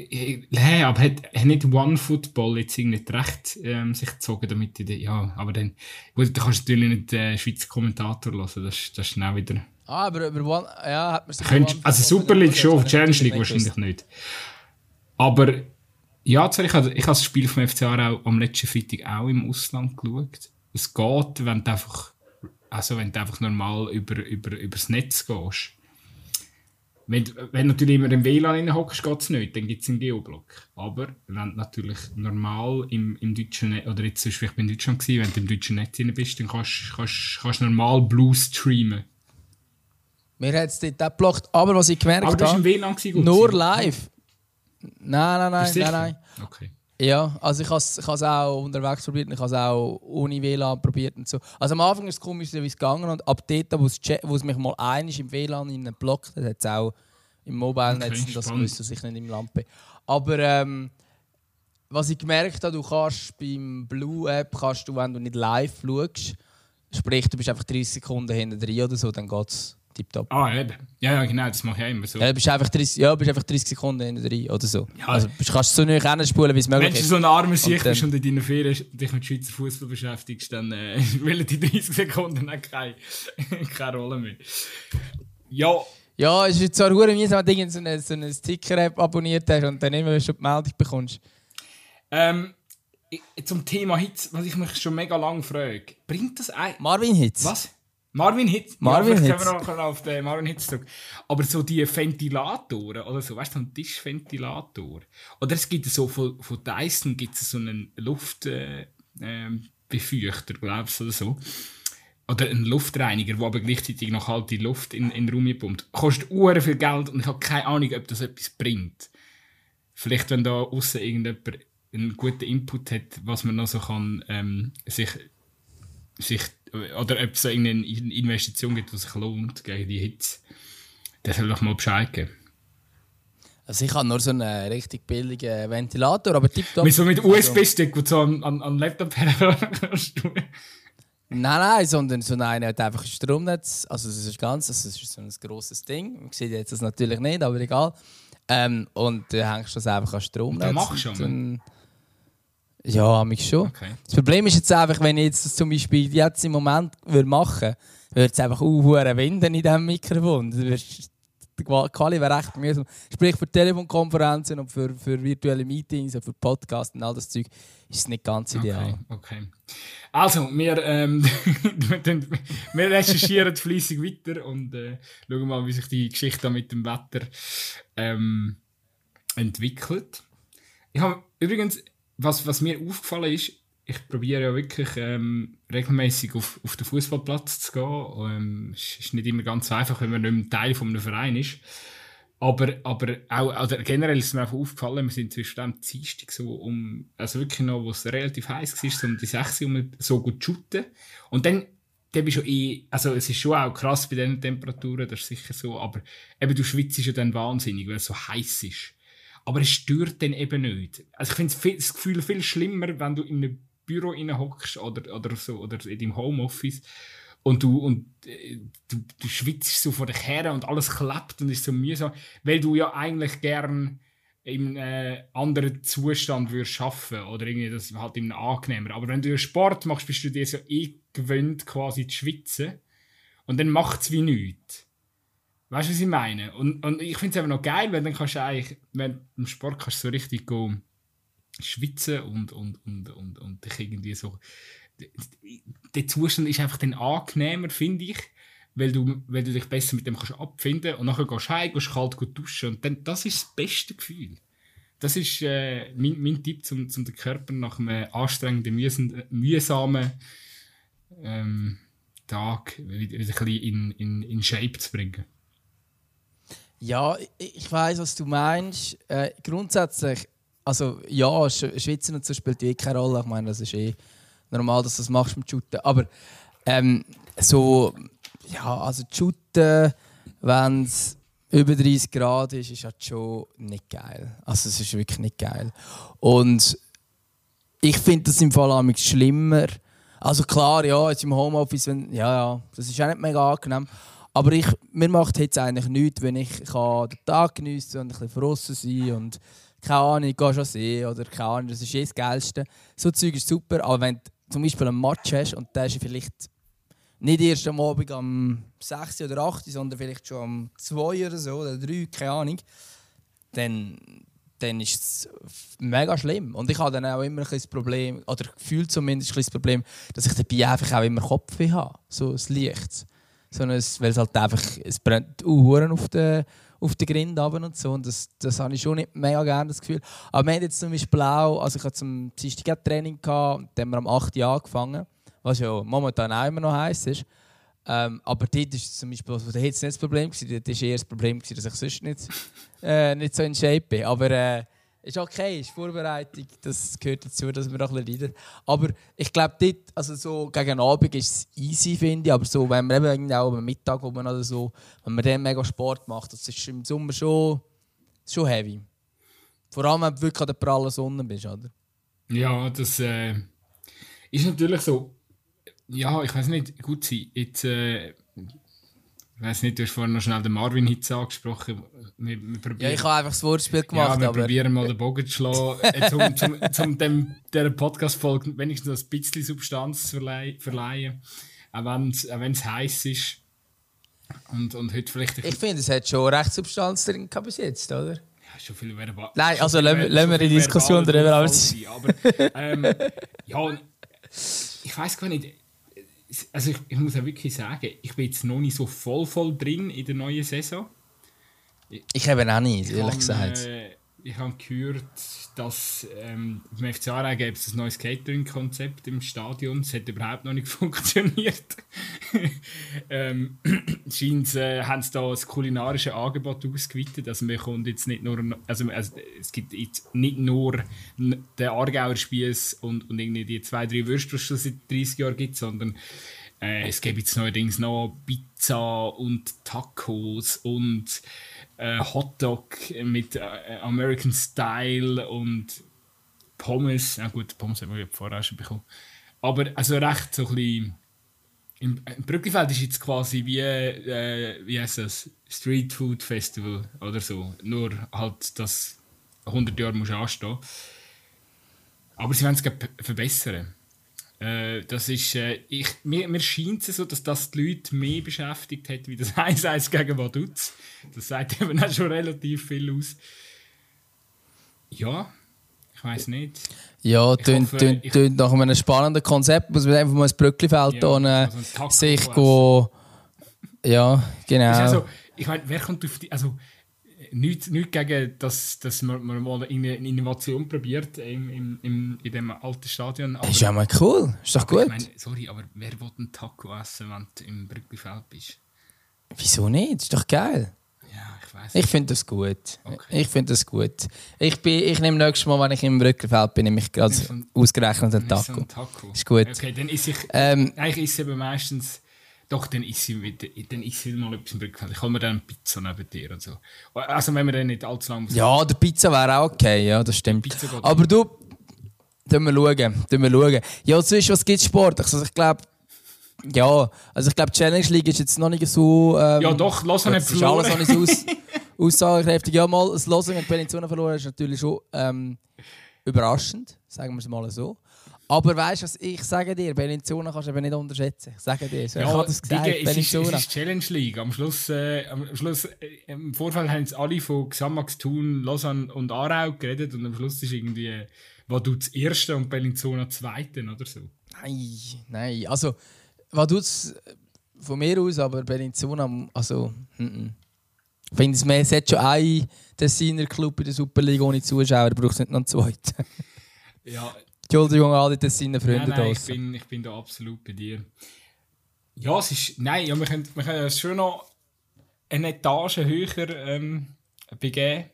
Hey, aber hat, hat nicht OneFootball jetzt irgendwie recht ähm, sich gezogen damit? Die, ja, aber dann, gut, da kannst du natürlich nicht den äh, Schweizer Kommentator hören, das, das ist schnell wieder. Ah, aber über One, ja, hat man sich Könnt, Also Super League schon, Challenge League wahrscheinlich nicht. Aber ja, zwar, ich habe ich hab das Spiel vom FC auch am letzten Freitag auch im Ausland geschaut. Es geht, wenn du einfach, also wenn du einfach normal über, über, übers Netz gehst wenn, wenn du natürlich immer im WLAN hockst, geht es nicht, dann gibt es einen Geoblock. Aber wenn du natürlich normal im, im deutschen Netz, oder jetzt zum Beispiel in Deutschland gewesen, wenn du im deutschen Netz drin bist, dann kannst du kannst, kannst normal Blue streamen. Mir hat es dort geblockt, aber was ich gemerkt habe... Aber du im WLAN gewesen, Nur live. Nein, nein, nein, nein, nein. Okay. Ja, also ich habe es auch unterwegs probiert, ich habe es auch ohne WLAN probiert und so. Also am Anfang ist es komisch, wie es gegangen und ab dort, wo es, wo es mich mal einig im WLAN in blockt hat, hat es auch im Mobile-Netz okay, das gewusst, dass ich nicht im Land bin. Aber ähm, was ich gemerkt habe, du kannst beim Blue-App, kannst du, wenn du nicht live schaust, sprich, du bist einfach 30 Sekunden hinter drin oder so, dann geht es tipptopp. Ah, eben. Ja, ja, genau, das mache ich immer so. Ja, du bist einfach 30, ja, bist einfach 30 Sekunden hinter drin oder so. Ja. Also du kannst so nicht spulen, wie es möglich ist. Wenn du so ein armer Sicht bist und in deiner Ferien dich mit Schweizer Fußball beschäftigst, dann äh, spielen die 30 Sekunden auch keine, keine Rolle mehr. Ja. Ja, es ist zwar hure mühsam, wenn du so eine, so eine Sticker-App abonniert hast und dann immer schon die Meldung bekommst. Ähm, zum Thema Hits, was ich mich schon mega lange frage. Bringt das ein... Marvin Hits? Was? Marvin Hitz. Marvin ja, Hitz. Können wir noch auf den Marvin Hitz zurück. Aber so die Ventilatoren oder so, weißt du, ein Tischventilator. Oder es gibt so von, von Dyson gibt es so einen Luftbefeuchter, äh, äh, glaubst du, oder so. Oder einen Luftreiniger, der aber gleichzeitig noch kalte Luft in, in den Raum pumpt. Kostet uhr viel Geld und ich habe keine Ahnung, ob das etwas bringt. Vielleicht, wenn da außen irgendjemand einen guten Input hat, was man noch so kann, ähm, sich, sich oder ob es irgendeine Investition gibt, die sich lohnt gegen die Hitze, der soll doch mal Bescheid geben. Also ich habe nur so einen richtig billigen Ventilator, aber tipptopp. Mit so mit USB-Stick, wo du so an, an, an Laptop kannst Nein, nein, sondern so einen hat einfach ein Stromnetz. Also es ist ganz, das ist so ein grosses Ding. Man sieht jetzt das natürlich nicht, aber egal. Ähm, und du hängst das einfach an Stromnetz. Und machst du schon? Ja, mich schon. Okay. Das Problem ist jetzt einfach, wenn ich jetzt das zum Beispiel jetzt im Moment würde machen würde, würde es einfach uh, winden in diesem Mikrofon. Die Quali wäre recht mühsam. Sprich, für Telefonkonferenzen und für, für virtuelle Meetings und für Podcasts und all das Zeug ist es nicht ganz ideal. Okay. okay. Also, wir, ähm, wir recherchieren fleissig weiter und äh, schauen mal, wie sich die Geschichte mit dem Wetter ähm, entwickelt. Ich habe übrigens was, was mir aufgefallen ist, ich probiere ja wirklich ähm, regelmäßig auf, auf den Fußballplatz zu gehen. Ähm, es ist nicht immer ganz einfach, wenn man nicht mehr Teil von einem Verein ist. Aber, aber auch, also generell ist mir einfach aufgefallen, wir sind zwischen dem Dienstag so um, also wirklich noch, wo es relativ heiß war, so um die 6 Uhr so gut zu shooten. Und dann, dann bist du eh, also es ist schon auch krass bei diesen Temperaturen, das ist sicher so, aber eben du schwitzt ja dann wahnsinnig, weil es so heiß ist. Aber es stört dann eben nicht. Also ich finde das Gefühl viel schlimmer, wenn du in einem Büro hockst oder, oder so, oder in deinem Homeoffice und du, und, äh, du, du schwitzt so vor dich her und alles klappt und ist so mühsam, weil du ja eigentlich gern einem äh, anderen Zustand würdest schaffen oder irgendwie das halt einem angenehmer. Aber wenn du Sport machst, bist du dir so eh gewöhnt quasi zu schwitzen und dann macht es wie nichts. Weißt du, was ich meine? Und, und ich finde es einfach noch geil, weil dann kannst du eigentlich, wenn im Sport kannst so richtig go schwitzen und, und, und, und, und dich irgendwie so. Der Zustand ist einfach dann angenehmer, finde ich, weil du, weil du dich besser mit dem kannst abfinden und nachher gehst du heim, gehst kalt duschen und dann, das ist das beste Gefühl. Das ist äh, mein, mein Tipp, um zum den Körper nach einem anstrengenden, mühsamen ähm, Tag wieder, wieder ein bisschen in, in, in Shape zu bringen. Ja, ich weiß, was du meinst. Äh, grundsätzlich, also ja, Schwitzen und so spielt eh keine Rolle. Ich meine, das ist eh normal, dass du das machst mit Shooten. Aber ähm, so, ja, also Shooten, wenn es über 30 Grad ist, ist halt schon nicht geil. Also es ist wirklich nicht geil. Und ich finde das im Fall am schlimmer. Also klar, ja, jetzt im Homeoffice, wenn, ja, ja, das ist auch nicht mega angenehm. Aber ich, mir macht jetzt eigentlich nichts, wenn ich kann den Tag geniessen und ein bisschen draussen sein und keine Ahnung, ich gehe schon sehen oder keine Ahnung, das ist eh das Geilste. So Zeug ist super, aber wenn du zum Beispiel einen Match hast und der ist vielleicht nicht erst am Abend um 6 oder 8, sondern vielleicht schon um 2 oder so oder 3, keine Ahnung, dann, dann ist es mega schlimm. Und ich habe dann auch immer ein das Problem, oder gefühlt zumindest ein das Problem, dass ich dabei einfach auch immer Kopfweh habe, so das Licht. So weil es halt einfach, es brennt uh, auf den auf den Grind runter und so. Und das, das habe ich schon nicht mega gerne, das Gefühl. Aber wir haben jetzt zum Beispiel auch, also ich hatte zum Dienstag Training gehabt, und dann haben wir am 8. Jahr angefangen, was ja momentan auch immer noch heiß ist. Ähm, aber dort ist zum Beispiel, also, jetzt nicht das Problem gewesen, dort war eher das Problem, gewesen, dass ich sonst nicht, äh, nicht so in Shape bin. Aber äh, ist okay, ist Vorbereitung, das gehört dazu, dass wir auch ein bisschen leiden. Aber ich glaube, dort, also so gegen Abend ist es easy, finde ich. Aber so, wenn man eben auch am Mittag oder so, wenn man dann mega Sport macht, das ist im Sommer schon, schon heavy. Vor allem, wenn du wirklich an der prallen Sonne bist, oder? Ja, das äh, ist natürlich so. Ja, ich weiß nicht, gut sein. Jetzt, äh, ich weiß nicht, du hast vorhin noch schnell den Marvin Hitz angesprochen. Wir, wir ja, ich habe einfach das Wortspiel gemacht. Ja, wir aber... probieren mal den Bogen zu schlagen, äh, um, zum, zum dem, dieser Podcast-Folge wenigstens ein bisschen Substanz zu verleihen. Auch wenn es heiß ist. Und, und heute vielleicht... Ich finde, es hat schon recht Substanz drin bis jetzt, oder? Ja, schon viel verbal. Nein, also lassen wir die Diskussion darüber aus. Aber ähm, ja, ich weiß gar nicht also ich, ich, muss ja wirklich sagen, ich bin jetzt noch nicht so voll voll drin in der neuen Saison. Ich, ich eben auch nicht, ehrlich kann, gesagt. Äh, ich habe gehört, dass ähm, im FC Aarau gibt es ein neues Catering-Konzept im Stadion. Es hat überhaupt noch nicht funktioniert. ähm, scheint äh, haben sie da das kulinarische Angebot ausgeweitet. Also man kommt jetzt nicht nur, also, also es gibt jetzt nicht nur den Aargauer Spieß und, und irgendwie die zwei, drei Würste, die es schon seit 30 Jahren gibt, sondern äh, es gibt jetzt neuerdings noch Pizza und Tacos und äh, Hotdog mit äh, American Style und Pommes. Ja gut, Pommes haben wir vorher schon bekommen. Aber also recht so ein bisschen... Im, Brückenfeld ist jetzt quasi wie, äh, wie heißt das, Street Food Festival oder so. Nur halt, dass 100 Jahre muss anstehen. Aber sie wollen es verbessern. Äh, das ist, äh, ich, mir, mir scheint es so, dass das die Leute mehr beschäftigt hat, wie das 1-1 gegen Vaduz. Das sagt eben auch schon relativ viel aus. Ja, ich weiß nicht. Ja, tönt, nach einem spannenden Konzept. Muss man einfach mal ins Brücklifeld ja, also sich go, Ja, genau. Also, ich meine, wer kommt auf die. Also, nichts, nichts gegen, dass, dass man, man mal eine Innovation probiert im, im, im, in dem alten Stadion. Aber, ist ja mal cool, ist doch gut. Ich mein, sorry, aber wer will einen Taco essen, wenn du im Brückenfeld bist? Wieso nicht? Ist doch geil. Ja, ich weiß. Ich finde das gut. Okay. Ich finde das gut. Ich, bin, ich nehme nächstes Mal, wenn ich im Brückenfeld bin, nehme ich gerade ausgerechnet einen Taco. So Taco. Ist gut. Okay, dann ist ich. Ähm, eigentlich ist es eben meistens doch, dann ist sie, wieder, dann ist mal etwas im Rückfeld. Ich hole mir dann eine Pizza neben dir und so. Also wenn wir dann nicht allzu lange... Ja, der Pizza wäre auch okay, ja, das stimmt. Aber du, tun wir schauen, tun wir schauen. Ja, sonst, was gibt Sport? Also ich glaube... Ja, also ich glaube, Challenge League ist jetzt noch nicht so... Ähm, ja doch, Lausanne hat verloren. ist alles noch nicht so aus, aussagekräftig. Ja, mal, das Lausanne und Pellenzona verloren ist natürlich schon ähm, überraschend, sagen wir es mal so. Aber weißt du, was ich sage dir, Bellinzona kannst du eben nicht unterschätzen. Ich sage dir, so, ja, ich habe das gesagt, Digga, es, ist, es ist Challenge League. Am Schluss, äh, am Schluss äh, im Vorfall haben sie alle von Xamax, Thun, Lausanne und Aarau geredet und am Schluss ist irgendwie, äh, war du das Erste und Bellinzona Zweite oder so. Nein, nein, also, war du von mir aus, aber Bellinzona, also, mm -mm. Ich finde, es hat schon einen Designer Club in der Superliga ohne Zuschauer, braucht es nicht noch einen zweiten. ja, Entschuldigung, alle das seine Freunde nein, nein, ich bin, ich bin da absolut bei dir. Ja, es ist. Nein, ja, wir können, wir können es schon noch eine Etage höher ähm, begeben.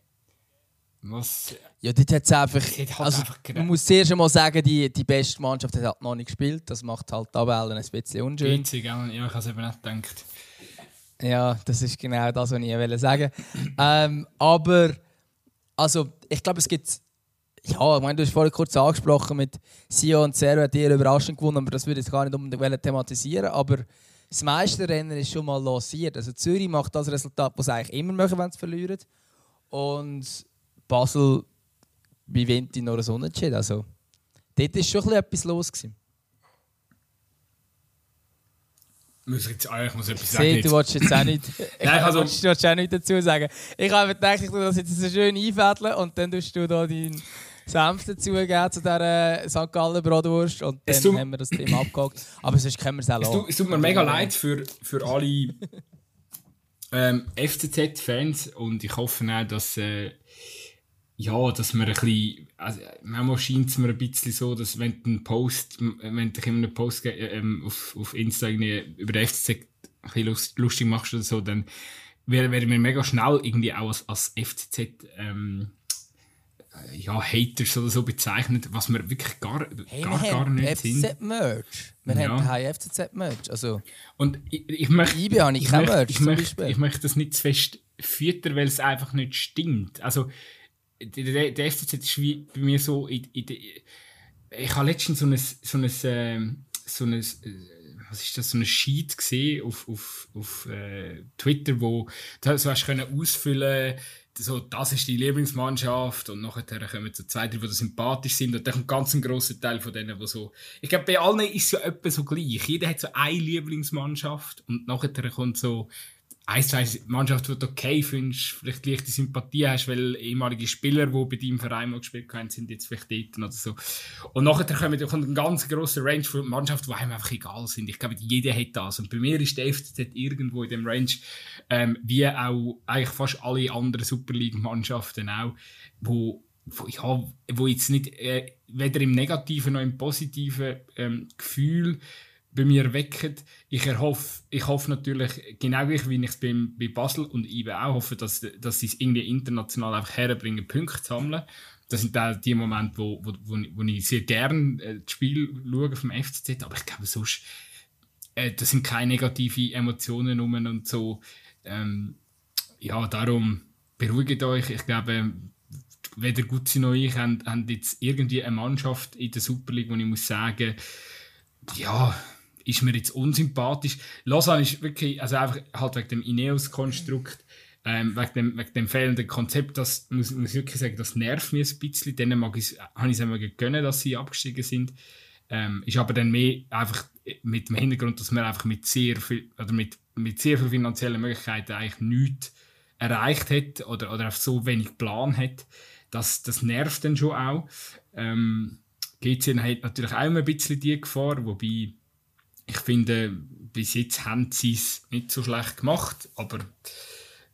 Was? Ja, dort hat es einfach. hat halt also, einfach man muss zuerst einmal sagen, die, die beste Mannschaft hat halt noch nicht gespielt. Das macht halt die Tabellen ein bisschen unschön. Witzig, ja, ich habe es eben nicht gedacht. Ja, das ist genau das, was ich wollte sagen. ähm, aber, also, ich glaube, es gibt. Ja, ich meine, du hast vorhin kurz angesprochen mit Sio und Zero hat ihr überraschend gewonnen, aber das würde ich jetzt gar nicht unbedingt thematisieren. Aber das meiste Rennen ist schon mal lanciert. Also Zürich macht das Resultat, was sie eigentlich immer machen, wenn sie verlieren. Und Basel wie Winter noch ein Unentschieden. Also, dort war schon etwas los. Gewesen. Muss ich jetzt ah, ich muss etwas sagen. Du wolltest jetzt auch nicht, Nein, also, du auch nicht dazu sagen. Ich habe gedacht, ich das jetzt so schön einfädeln und dann tust du da deinen Senf dazugeben zu dieser St. Gallen Bratwurst und dann tut, haben wir das Thema abgehakt. Aber sonst können wir es auch es tut, es tut mir mega leid für, für alle ähm, FCZ-Fans und ich hoffe auch, dass äh, ja, dass wir ein bisschen, also manchmal scheint es mir ein bisschen so, dass wenn du einen Post, wenn du immer einen Post äh, auf, auf Insta über den FCZ ein bisschen lustig machst oder so, dann werden wir mega schnell irgendwie auch als, als FCZ ähm, ja, Haters oder so bezeichnet, was wir wirklich gar, hey, gar, gar nicht FCZ sind. FCZ-Merch. Wir ja. haben FCZ-Merch. Also, und ich, ich möchte, ich, habe ich, kein Merch, ich, möchte, ich möchte das nicht zu fest füttern, weil es einfach nicht stimmt. Also, der, der FCZ ist wie bei mir so. In, in, ich habe letztens so ein, so ein, ähm, so ein was ist das, so ein Sheet gesehen auf, auf, auf äh, Twitter, wo du so hast können ausfüllen so, das ist die Lieblingsmannschaft und nachher kommen so zwei, die sympathisch sind und dann kommt ganz ein grosser Teil von denen, wo so, ich glaube, bei allen ist es ja etwa so gleich. Jeder hat so eine Lieblingsmannschaft und nachher kommt so ein, zwei Mannschaften, die du okay findest, vielleicht leichte Sympathie hast, weil ehemalige Spieler, die bei deinem Verein mal gespielt haben, sind jetzt vielleicht dort oder so. Und nachher kommt, kommt ein ganz grosser Range von Mannschaften, die einem einfach egal sind. Ich glaube, jeder hat das. Und bei mir ist der FCZ irgendwo in dem Range, ähm, wie auch eigentlich fast alle anderen Super League-Mannschaften auch, wo wo, ja, wo jetzt nicht äh, weder im negativen noch im positiven ähm, Gefühl bei mir wecken. Ich erhoffe, ich hoffe natürlich, genau gleich wie ich es bei, Basel und IBE auch hoffe, dass, dass sie es irgendwie international einfach herbringen, Punkte zu sammeln. Das sind auch die Momente, wo, wo, wo, wo ich sehr gerne äh, das Spiel schaue vom FCZ, aber ich glaube sonst, äh, das sind keine negativen Emotionen rum und so. Ähm, ja, darum beruhigt euch. Ich glaube, weder Gutzi noch ich haben, haben jetzt irgendwie eine Mannschaft in der Super League, wo ich muss sagen, ja, ist mir jetzt unsympathisch. Lausanne ist wirklich, also einfach halt wegen dem Ineos-Konstrukt, ähm, wegen, dem, wegen dem fehlenden Konzept, das muss, ich wirklich sagen, das nervt mich ein bisschen. Denen habe ich es immer gegönnt, dass sie abgestiegen sind. Ähm, ist aber dann mehr einfach mit dem Hintergrund, dass man einfach mit sehr viel, oder mit, mit sehr viel finanziellen Möglichkeiten eigentlich nichts erreicht hat oder, oder auf so wenig Plan hat. Das, das nervt dann schon auch. Ähm, GC hat natürlich auch immer ein bisschen die Gefahr, wobei ich finde, bis jetzt haben sie es nicht so schlecht gemacht, aber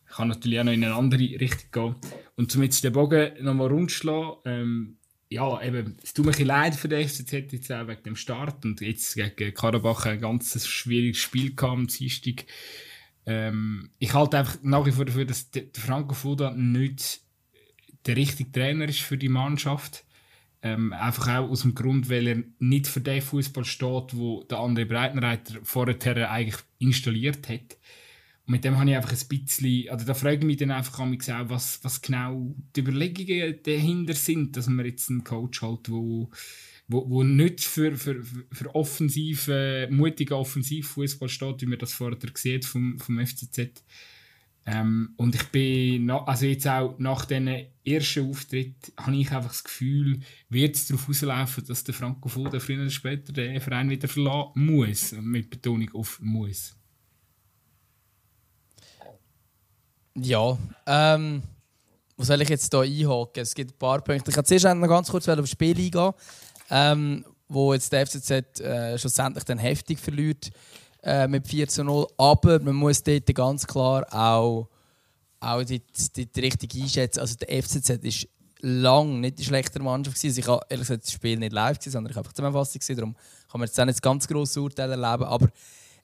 kann natürlich auch noch in eine andere Richtung gehen. Und zum jetzt den Bogen nochmal rundschlagen, ähm, ja, eben, es tut mir ein leid für den FCZ jetzt auch wegen dem Start und jetzt gegen Karabach ein ganz schwieriges Spiel kam am Dienstag. Ähm, ich halte einfach nach wie vor dafür, dass der Franco Foda nicht der richtige Trainer ist für die Mannschaft. Ähm, einfach auch aus dem Grund, weil er nicht für den Fußball steht, wo der andere Breitenreiter vorher eigentlich installiert hat. Und mit dem habe ich einfach ein bisschen, also da frage ich mich dann einfach auch, was, was genau die Überlegungen dahinter sind, dass man jetzt einen Coach hat, wo, wo, wo nicht für, für, für offensiv, äh, mutigen Offensivfußball steht, wie man das vorher sieht vom, vom FCZ. Ähm, und ich bin, noch, also jetzt auch nach diesen ersten Auftritt, habe ich einfach das Gefühl, wird es darauf rauslaufen, dass der Franco Foda früher oder später den Verein wieder verlassen muss. Mit Betonung auf muss. Ja, ähm, was soll ich jetzt hier einhaken? Es gibt ein paar Punkte. Ich kann zuerst noch ganz kurz auf das Spiel eingehen, ähm, wo jetzt der FCZ äh, schlussendlich dann heftig verliert äh, mit 4 zu 0. Aber man muss dort ganz klar auch, auch die, die, die richtig einschätzen. Also der FCZ ist lange nicht die schlechte Mannschaft gewesen. Also ich habe ehrlich gesagt das Spiel nicht live gesehen, sondern ich habe einfach Zusammenfassung gesehen. Darum kann man jetzt auch nicht ganz grosses Urteil erleben. Aber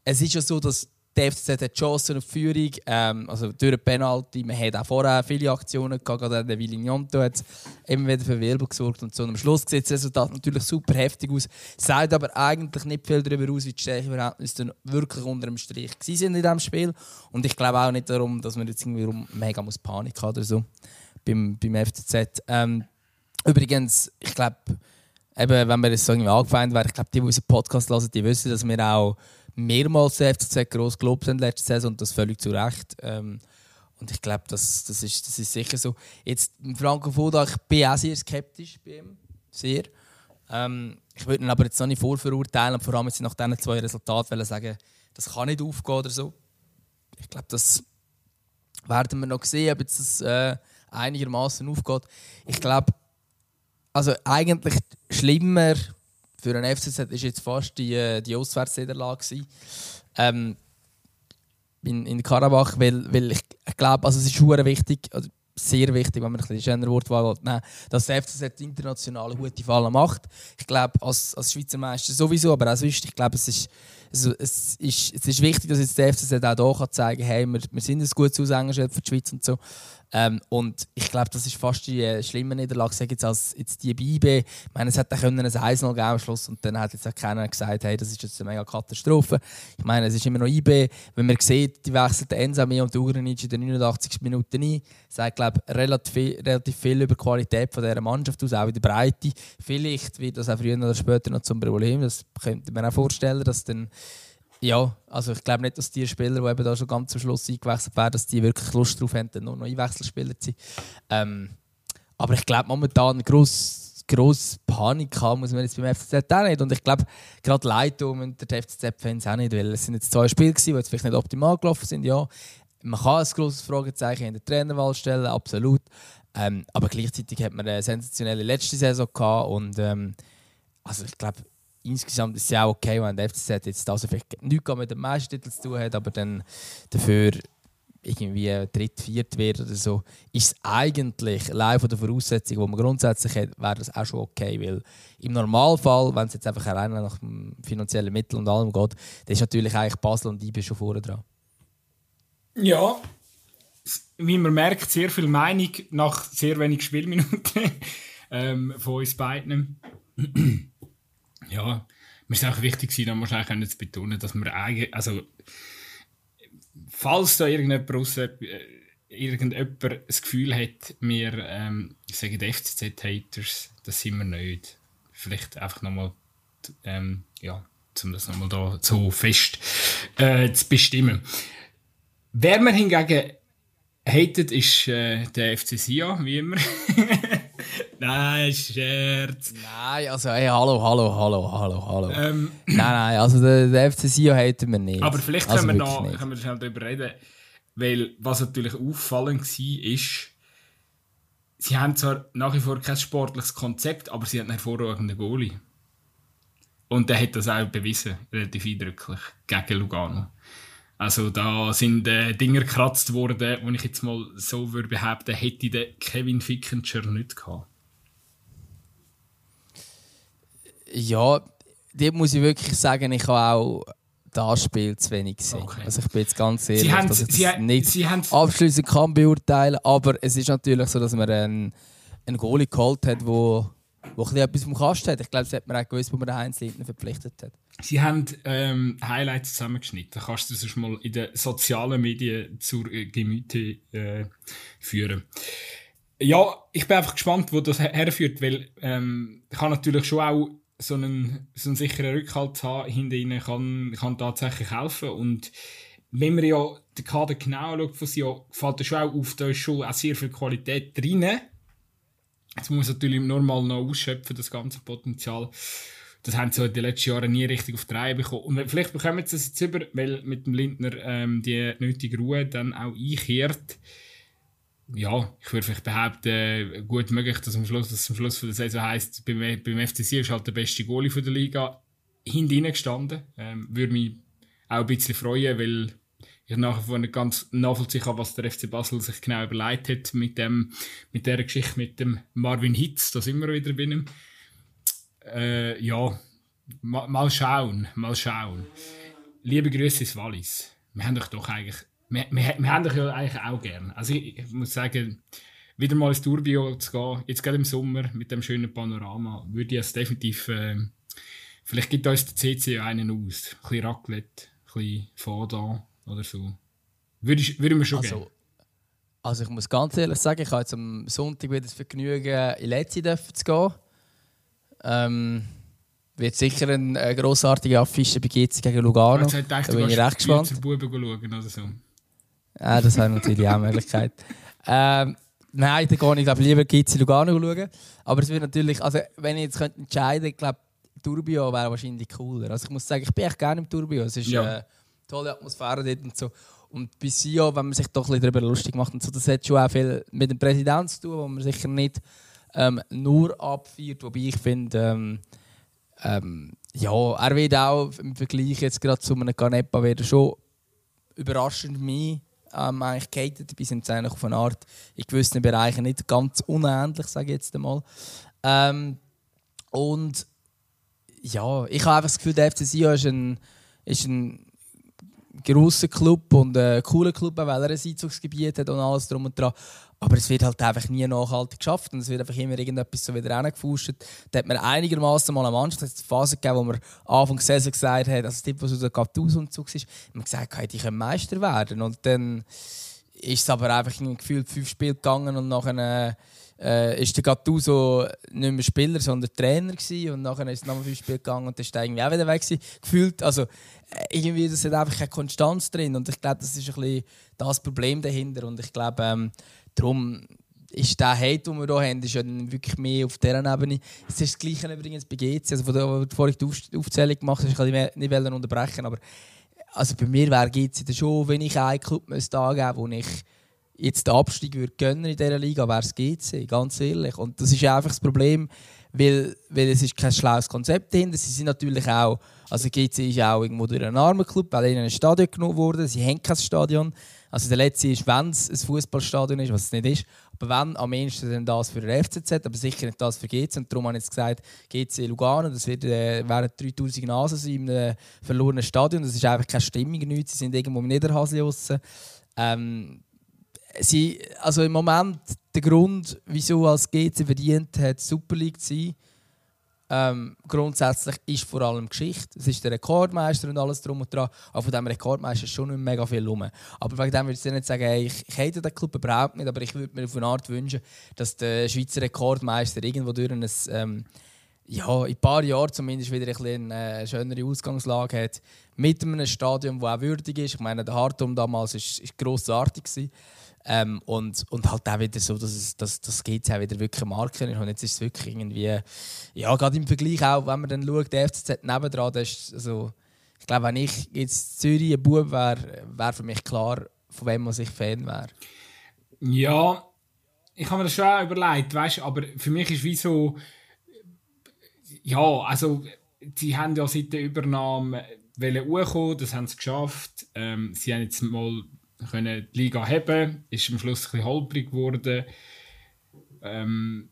es ist ja so, dass der FCZ hat Chancen auf Führung, ähm, also durch eine Penalty. Man hat auch vorher viele Aktionen gehabt, gerade der Villignonto hat immer wieder für Wirbel gesorgt und so. Am Schluss sieht das Resultat natürlich super heftig aus, sagt aber eigentlich nicht viel darüber aus, wie die Stärkeverhältnisse dann wirklich unter dem Strich sind in diesem Spiel. Und ich glaube auch nicht darum, dass man jetzt irgendwie mega muss Panik hat oder so beim, beim FCZ. Ähm, übrigens, ich glaube, wenn wir das so irgendwie angefeindet ich glaube, die, die unseren Podcast hören, die wissen, dass wir auch mehrmals der FCZ gross gelobt haben letzte Saison und das völlig zu Recht. Ähm, und ich glaube, das, das, ist, das ist sicher so. Jetzt, Franco Foda, ich bin auch sehr skeptisch bei ihm. Sehr. Ähm, ich würde ihn aber jetzt noch nicht vorverurteilen und vor allem jetzt nach diesen zwei Resultaten sagen, das kann nicht aufgehen oder so. Ich glaube, das werden wir noch sehen, ob jetzt das äh, einigermaßen aufgeht. Ich glaube, also eigentlich schlimmer für einen FCZ ist jetzt fast die, äh, die Auswärtsniederlage ähm, in, in Karabach, weil, weil ich, ich glaube, also es ist sehr wichtig, also sehr wichtig, wenn man ein bisschen schöner Wortwahl nehmen dass der FCZ international gute Fallen macht. Ich glaube, als, als Schweizer Meister sowieso, aber auch sonst, ich glaube, es ist, es, es, ist, es ist wichtig, dass jetzt der FCZ auch hier zeigen kann, hey, wir, wir sind ein gutes Aushängeschild für die Schweiz und so. Ähm, und ich glaube, das ist fast die äh, schlimme Niederlage, jetzt als jetzt die BIB. Ich meine, es hätte können ein 1 geben am Schluss und dann hat jetzt auch keiner gesagt, hey, das ist jetzt eine mega Katastrophe. Ich meine, es ist immer noch IB. Wenn man sieht, die wechselt der Ensame und Ugranic in den 89 Minuten ein, sagt, glaube relativ viel, relativ viel über die Qualität von dieser Mannschaft aus, auch in der Breite. Vielleicht wird das auch früher oder später noch zum Problem. Das könnte man auch vorstellen, dass dann ja, also ich glaube nicht, dass die Spieler, die eben da schon ganz zum Schluss eingewechselt werden, dass die wirklich Lust darauf haben, nur noch Einwechselspieler zu sein. Ähm, aber ich glaube momentan gross, gross Panik haben muss man jetzt beim FCZ auch nicht. Und ich glaube, gerade Leitung und der FCZ-Fans auch nicht, weil es sind jetzt zwei Spiele gewesen, die jetzt vielleicht nicht optimal gelaufen sind. Ja, man kann ein grosses Fragezeichen in der Trainerwahl stellen, absolut. Ähm, aber gleichzeitig hat man eine sensationelle letzte Saison gehabt und ähm, also ich glaube, insgesamt ist es ja auch okay, wenn der FCZ jetzt also vielleicht nichts mit dem Meistertitel zu tun hat, aber dann dafür irgendwie dritt, viert wird oder so, ist es eigentlich allein von der Voraussetzung, die man grundsätzlich hat, wäre das auch schon okay, weil im Normalfall, wenn es jetzt einfach allein nach finanziellen Mitteln und allem geht, dann ist natürlich eigentlich Basel und IB schon vorne dran. Ja, wie man merkt, sehr viel Meinung nach sehr wenig Spielminuten ähm, von uns beiden ja, mir ist auch wichtig gewesen, wahrscheinlich zu betonen, dass wir eigentlich, also, falls da irgendjemand raus, äh, irgendjemand das Gefühl hat, wir ähm, sagen FCZ-Haters, das sind wir nicht. Vielleicht einfach nochmal, ähm, ja, um das nochmal da so fest äh, zu bestimmen. Wer mir hingegen hatet, ist äh, der FC Sia, wie immer. Nein, Scherz. Nein, also hey, hallo, hallo, hallo, hallo, hallo. Ähm, nein, nein, also der, der FC Sion hätten wir nicht. Aber vielleicht also können, wir noch, können wir schnell darüber reden, weil was natürlich auffallend war, ist, sie haben zwar nach wie vor kein sportliches Konzept, aber sie haben einen hervorragenden Goalie. Und der hat das auch bewiesen, relativ eindrücklich, gegen Lugano. Also da sind äh, Dinge gekratzt worden, wo ich jetzt mal so würde behaupten, hätte der Kevin Fickentscher nicht gehabt. Ja, dort muss ich wirklich sagen, ich habe auch das Spiel zu wenig gesehen. Okay. Also ich bin jetzt ganz ehrlich, sie haben, dass ich sie das nicht sie abschließend kann beurteilen, aber es ist natürlich so, dass man einen, einen Goalie geholt hat, wo, wo etwas vom Kasten hat. Ich glaube, das hat man auch gewusst, wo man den Heinz Lindner verpflichtet hat. Sie haben ähm, Highlights zusammengeschnitten. Kannst du das mal in den sozialen Medien zur äh, Gemüte äh, führen. Ja, ich bin einfach gespannt, wo das herführt, weil ähm, ich habe natürlich schon auch so einen, so einen sicheren Rückhalt haben, hinter ihnen kann, kann tatsächlich helfen. Und wenn man ja den Kader genau anschaut von sie, fällt es schon auch auf, da ist schon auch sehr viel Qualität drin. Jetzt muss natürlich normal noch ausschöpfen, das ganze Potenzial. Das haben sie in den letzten Jahren nie richtig auf die Reihe bekommen. Und vielleicht bekommen sie das jetzt über, weil mit dem Lindner ähm, die nötige Ruhe dann auch einkehrt ja, ich würde vielleicht behaupten, gut möglich, dass am Schluss, dass am Schluss von der Saison heisst, beim, beim FCC ist halt der beste Goalie von der Liga hinten gestanden. Ähm, würde mich auch ein bisschen freuen, weil ich nachher vor nicht ganz nachvollziehen kann, was der FC Basel sich genau überlegt hat mit dem, mit der Geschichte mit dem Marvin Hitz, da sind wir wieder bei ihm. Äh, ja, mal, mal schauen, mal schauen. Liebe Grüße ins Wallis. wir haben doch doch eigentlich, wir, wir, wir haben doch ja eigentlich auch gern. Also ich, ich, muss sagen, wieder mal ins Turbio zu gehen, jetzt gerade im Sommer mit dem schönen Panorama, würde ich es definitiv, äh, vielleicht gibt uns der CC einen aus. Ein bisschen Raclette, ein bisschen Fondant oder so. Würde ich, würde mir schon also, gerne. Also ich muss ganz ehrlich sagen, ich habe jetzt am Sonntag wieder das Vergnügen, in Letzi zu gehen. Ähm, wird sicher eine, grossartige Affische bei GC gegen Lugano. Jetzt ich da bin ich recht gespannt. Buben schauen oder so. Ja, das wäre natürlich auch eine Möglichkeit. Ähm, nein, dann gehe ich glaube lieber GC Lugano schauen. Aber es wird natürlich, also wenn ich jetzt könnte entscheiden könnte, ich glaube, Turbio wäre wahrscheinlich cooler. Also ich muss sagen, ich bin echt gerne im Turbio. Es ist ja. eine tolle Atmosphäre dort und so. Und bei SIO, wenn man sich doch ein darüber lustig macht und so, das hat schon auch viel mit dem Präsidenten zu tun, wo man sicher nicht ähm, nur abfeiert. Wobei ich finde, ähm, ähm, ja, er wird auch im Vergleich jetzt gerade zu einem Canepa wieder schon überraschend mehr ähm, eigentlich gehatet, bis sind eigentlich auf eine Art in gewissen Bereichen nicht ganz unähnlich, sage ich jetzt einmal. Ähm, und ja, ich habe einfach das Gefühl, der FC Sion ist ein, ist ein grosser Club und ein cooler Club, weil er ein Einzugsgebiet hat und alles drum und dran. Aber es wird halt einfach nie nachhaltig geschafft und es wird einfach immer irgendetwas so wieder reingefuscht. Da hat man einigermaßen mal eine Mannschaft, hat Phase gegeben, wo man Anfang der Saison gesagt hat, also die, was aus der Gattuso-Umzug ist, man gesagt hat, die können Meister werden. Und dann ist es aber einfach in gefühlt fünf Spiele gegangen und nachher äh, ist der Gattuso nicht mehr Spieler, sondern Trainer gewesen. und nachher ist es nochmal fünf Spiele gegangen und dann er irgendwie auch wieder weg gewesen. Gefühlt, also äh, irgendwie, das hat einfach keine Konstanz drin und ich glaube, das ist ein bisschen das Problem dahinter und ich glaube, ähm, Darum ist der Hate, den wir hier haben, ist ja wirklich mehr auf dieser Ebene. Es ist das Gleiche übrigens bei GC. Also, bevor ich die Aufzählung gemacht habe, ich kann nicht unterbrechen. Aber also bei mir wäre GC schon, wenn ich einen Club müsste angeben wo ich jetzt den Abstieg würde gönnen in dieser Liga, wäre es GC, ganz ehrlich. Und das ist einfach das Problem, weil, weil es ist kein schlaues Konzept dahinter. Sie sind natürlich auch, also GC ist auch irgendwo durch einen armen Club, weil ihnen ein Stadion genommen wurde. Sie haben kein Stadion. Also der letzte ist, wenn es ein Fußballstadion ist, was es nicht ist. Aber wenn, am ehesten das für den FCZ, aber sicher nicht das für GC. Und darum habe ich jetzt gesagt, GC Lugano, das wird, äh, wären 3000 Nasen sein in einem verlorenen Stadion. Das ist einfach keine Stimmung, nichts. Sie sind irgendwo im Niederhasli ähm, sie, also im Moment der Grund, wieso als GC verdient hat, Super League zu sein, ähm, grundsätzlich ist vor allem Geschichte. Es ist der Rekordmeister und alles drum und dran. Aber von diesem Rekordmeister ist schon nicht mega viel rum. Aber wegen dem würde ich nicht sagen, hey, ich, ich hätte den Club überhaupt nicht, aber ich würde mir auf eine Art wünschen, dass der Schweizer Rekordmeister irgendwo durch ein, ähm, ja, in ein paar Jahren zumindest wieder ein eine äh, schönere Ausgangslage hat. Mit einem Stadion, das auch würdig ist. Ich meine, der Hartum damals war grossartig. Gewesen. Ähm, und, und halt auch wieder so, dass es dass, das geht auch wieder wirklich Marken. Und jetzt ist es wirklich irgendwie, ja, gerade im Vergleich auch, wenn man dann schaut, der FCZ nebendran, das ist, also, ich glaube, wenn ich jetzt Zürich ein Bub wäre, wäre für mich klar, von wem man sich Fan wäre. Ja, ich habe mir das schon auch überlegt, weißt, aber für mich ist wie so, ja, also, sie haben ja seit der Übernahme wollen das haben sie geschafft. Ähm, sie haben jetzt mal können die Liga haben. Ist am Schluss ein bisschen holprig geworden. Ähm,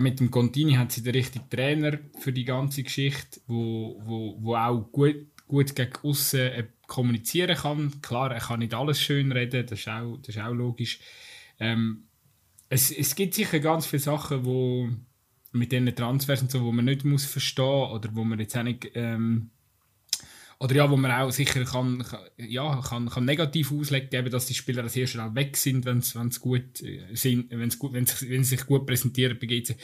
mit dem Contini hat sie den richtigen Trainer für die ganze Geschichte, wo, wo, wo auch gut, gut gegen außen äh, kommunizieren kann. Klar, er kann nicht alles schön reden, das ist auch, das ist auch logisch. Ähm, es, es gibt sicher ganz viele Sachen, wo mit diesen Transfers und so, wo man nicht muss verstehen oder wo man jetzt auch nicht ähm, oder ja, wo man auch sicher kann, ja, kann, kann negativ auslegen, dass die Spieler sehr schnell weg sind, wenn sie gut äh, sind, wenn's gut, wenn sie sich gut präsentieren bei GC.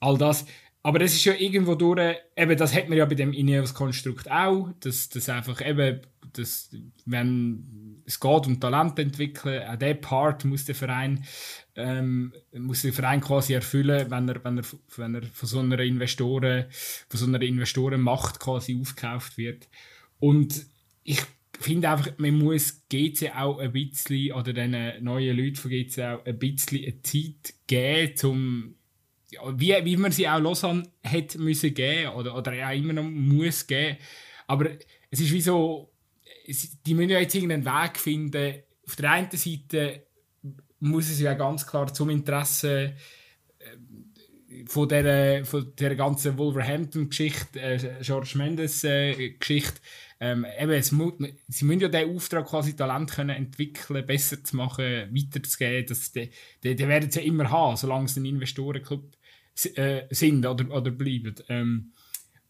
All das. Aber das ist ja irgendwo durch, eben, das hat man ja bei dem Ineos-Konstrukt auch, dass, dass einfach eben, dass, wenn es geht um Talent entwickeln, auch der Part muss der Verein, ähm, muss der Verein quasi erfüllen, wenn er, wenn er, wenn er von so einer Investoren, von so einer Investorenmacht quasi aufgekauft wird. Und ich finde einfach, man muss GC auch ein bisschen, oder den neuen Leuten von GC auch ein bisschen eine Zeit geben, um ja, wie, wie man sie auch Lausanne hätte müssen geben oder, oder auch immer noch muss geben. Aber es ist wie so, die müssen ja jetzt irgendeinen Weg finden. Auf der einen Seite muss es ja ganz klar zum Interesse äh, von der, von der ganzen Wolverhampton-Geschichte, äh, George Mendes-Geschichte, ähm, eben, es mu sie müssen ja diesen Auftrag quasi Talent können entwickeln, besser zu machen, weiterzugeben. Das, die, die, die werden sie ja immer haben, solange es ein Investorenclub äh, sind oder, oder bleiben. Ähm,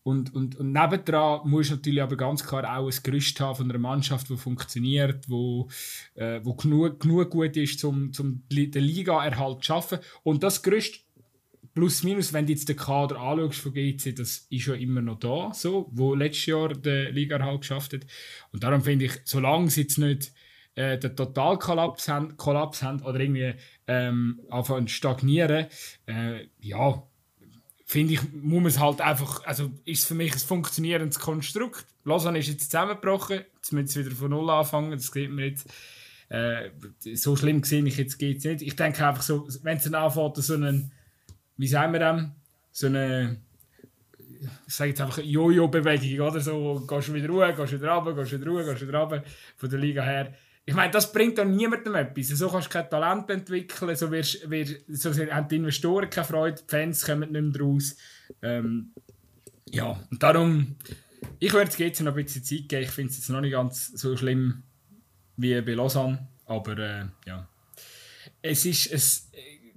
und, und, und nebendran muss natürlich aber ganz klar auch ein Gerüst haben von einer Mannschaft, die funktioniert, wo, äh, wo genug, genug gut ist, um zum den Liga-Erhalt zu schaffen. Und das Gerüst plus minus, wenn du jetzt den Kader anschaust von GC, das ist ja immer noch da, so, wo letztes Jahr den Liga-Erhalt geschafft hat. Und darum finde ich, solange sie jetzt nicht äh, den Totalkollaps haben, Kollaps haben oder irgendwie ähm, anfangen stagnieren, äh, ja, finde ich, muss man es halt einfach, also ist es für mich ein funktionierendes Konstrukt. Lausanne ist jetzt zusammengebrochen, jetzt müssen wir wieder von Null anfangen, das sieht man jetzt. Äh, so schlimm gesehen ich jetzt geht es nicht. Ich denke einfach so, wenn es dann anfängt, so einen, wie sagen wir das, so eine, ich sage jetzt einfach Jojo-Bewegung, oder so, gehst du wieder ruhig, gehst du wieder runter, gehst wieder ruhig, gehst wieder runter, von der Liga her ich meine, das bringt dann niemandem etwas. So kannst du kein Talent entwickeln, so, wirst, wirst, so haben die Investoren keine Freude, die Fans kommen nicht mehr raus. Ähm, ja, und darum, ich würde es jetzt noch ein bisschen Zeit geben. Ich finde es jetzt noch nicht ganz so schlimm wie bei Lausanne, aber äh, ja. Es ist, es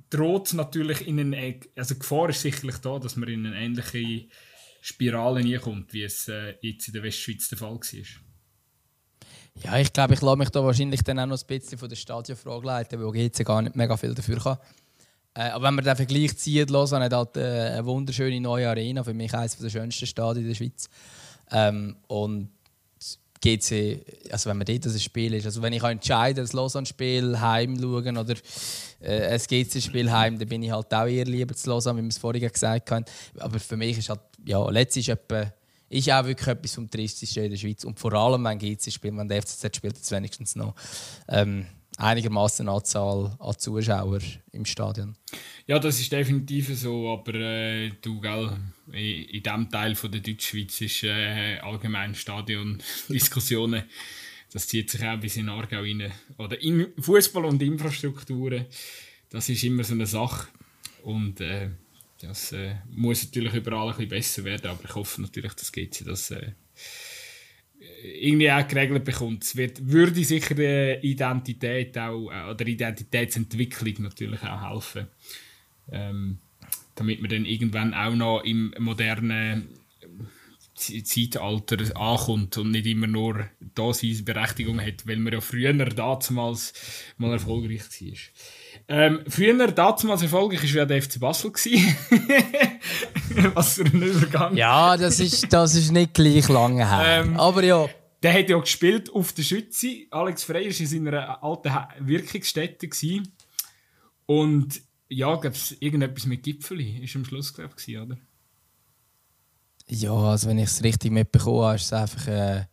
droht natürlich in eine, also die Gefahr ist sicherlich da, dass man in eine ähnliche Spirale nie kommt, wie es äh, jetzt in der Westschweiz der Fall war. Ja, ich glaube, ich lasse mich da wahrscheinlich dann auch noch ein bisschen von der Stadionfrage leiten, weil GC gar nicht mega viel dafür kann. Äh, aber wenn man den Vergleich zieht, Lausanne hat halt äh, eine wunderschöne neue Arena, für mich eines der schönsten Stadien der Schweiz. Ähm, und GC, also wenn man dort das Spiel ist, also wenn ich entscheide, das Lausanne-Spiel heim schauen oder äh, ein GC-Spiel heim, dann bin ich halt auch eher lieber zu Lausanne, wie wir es vorhin gesagt haben. Aber für mich ist halt, ja, letztes ist etwa ist auch wirklich etwas vom Tristischsten in der Schweiz. Und vor allem, wenn GC spielt, wenn der FCZ spielt, jetzt wenigstens noch ähm, einigermaßen Anzahl an Zuschauern im Stadion. Ja, das ist definitiv so, aber äh, du, gell, in, in diesem Teil von der Deutschschweiz ist äh, allgemein Stadion-Diskussionen. Das zieht sich auch bis in Aargau rein. Oder in Fußball und Infrastrukturen. Das ist immer so eine Sache. Und äh, das äh, muss natürlich überall ein bisschen besser werden, aber ich hoffe natürlich, dass GC das äh, irgendwie auch geregelt bekommt. Es wird, würde sicher der Identität auch, äh, oder Identitätsentwicklung natürlich auch helfen. Ähm, damit man dann irgendwann auch noch im modernen Zeitalter ankommt und nicht immer nur da seine Berechtigung hat, weil man ja früher damals mal erfolgreich war. Ähm, früher, damals erfolgreich, war ja der FC Basel. Was für ein Übergang. Ja, das ist, das ist nicht gleich lange her. Ähm, Aber ja. Der hat ja gespielt auf der Schütze. Alex Frey war in seiner alten Wirkungsstätte. Gewesen. Und ja, gab es irgendetwas mit Gipfeli? Ist am Schluss, glaube ich, oder? Ja, also wenn ich es richtig mitbekommen habe, ist es einfach. Äh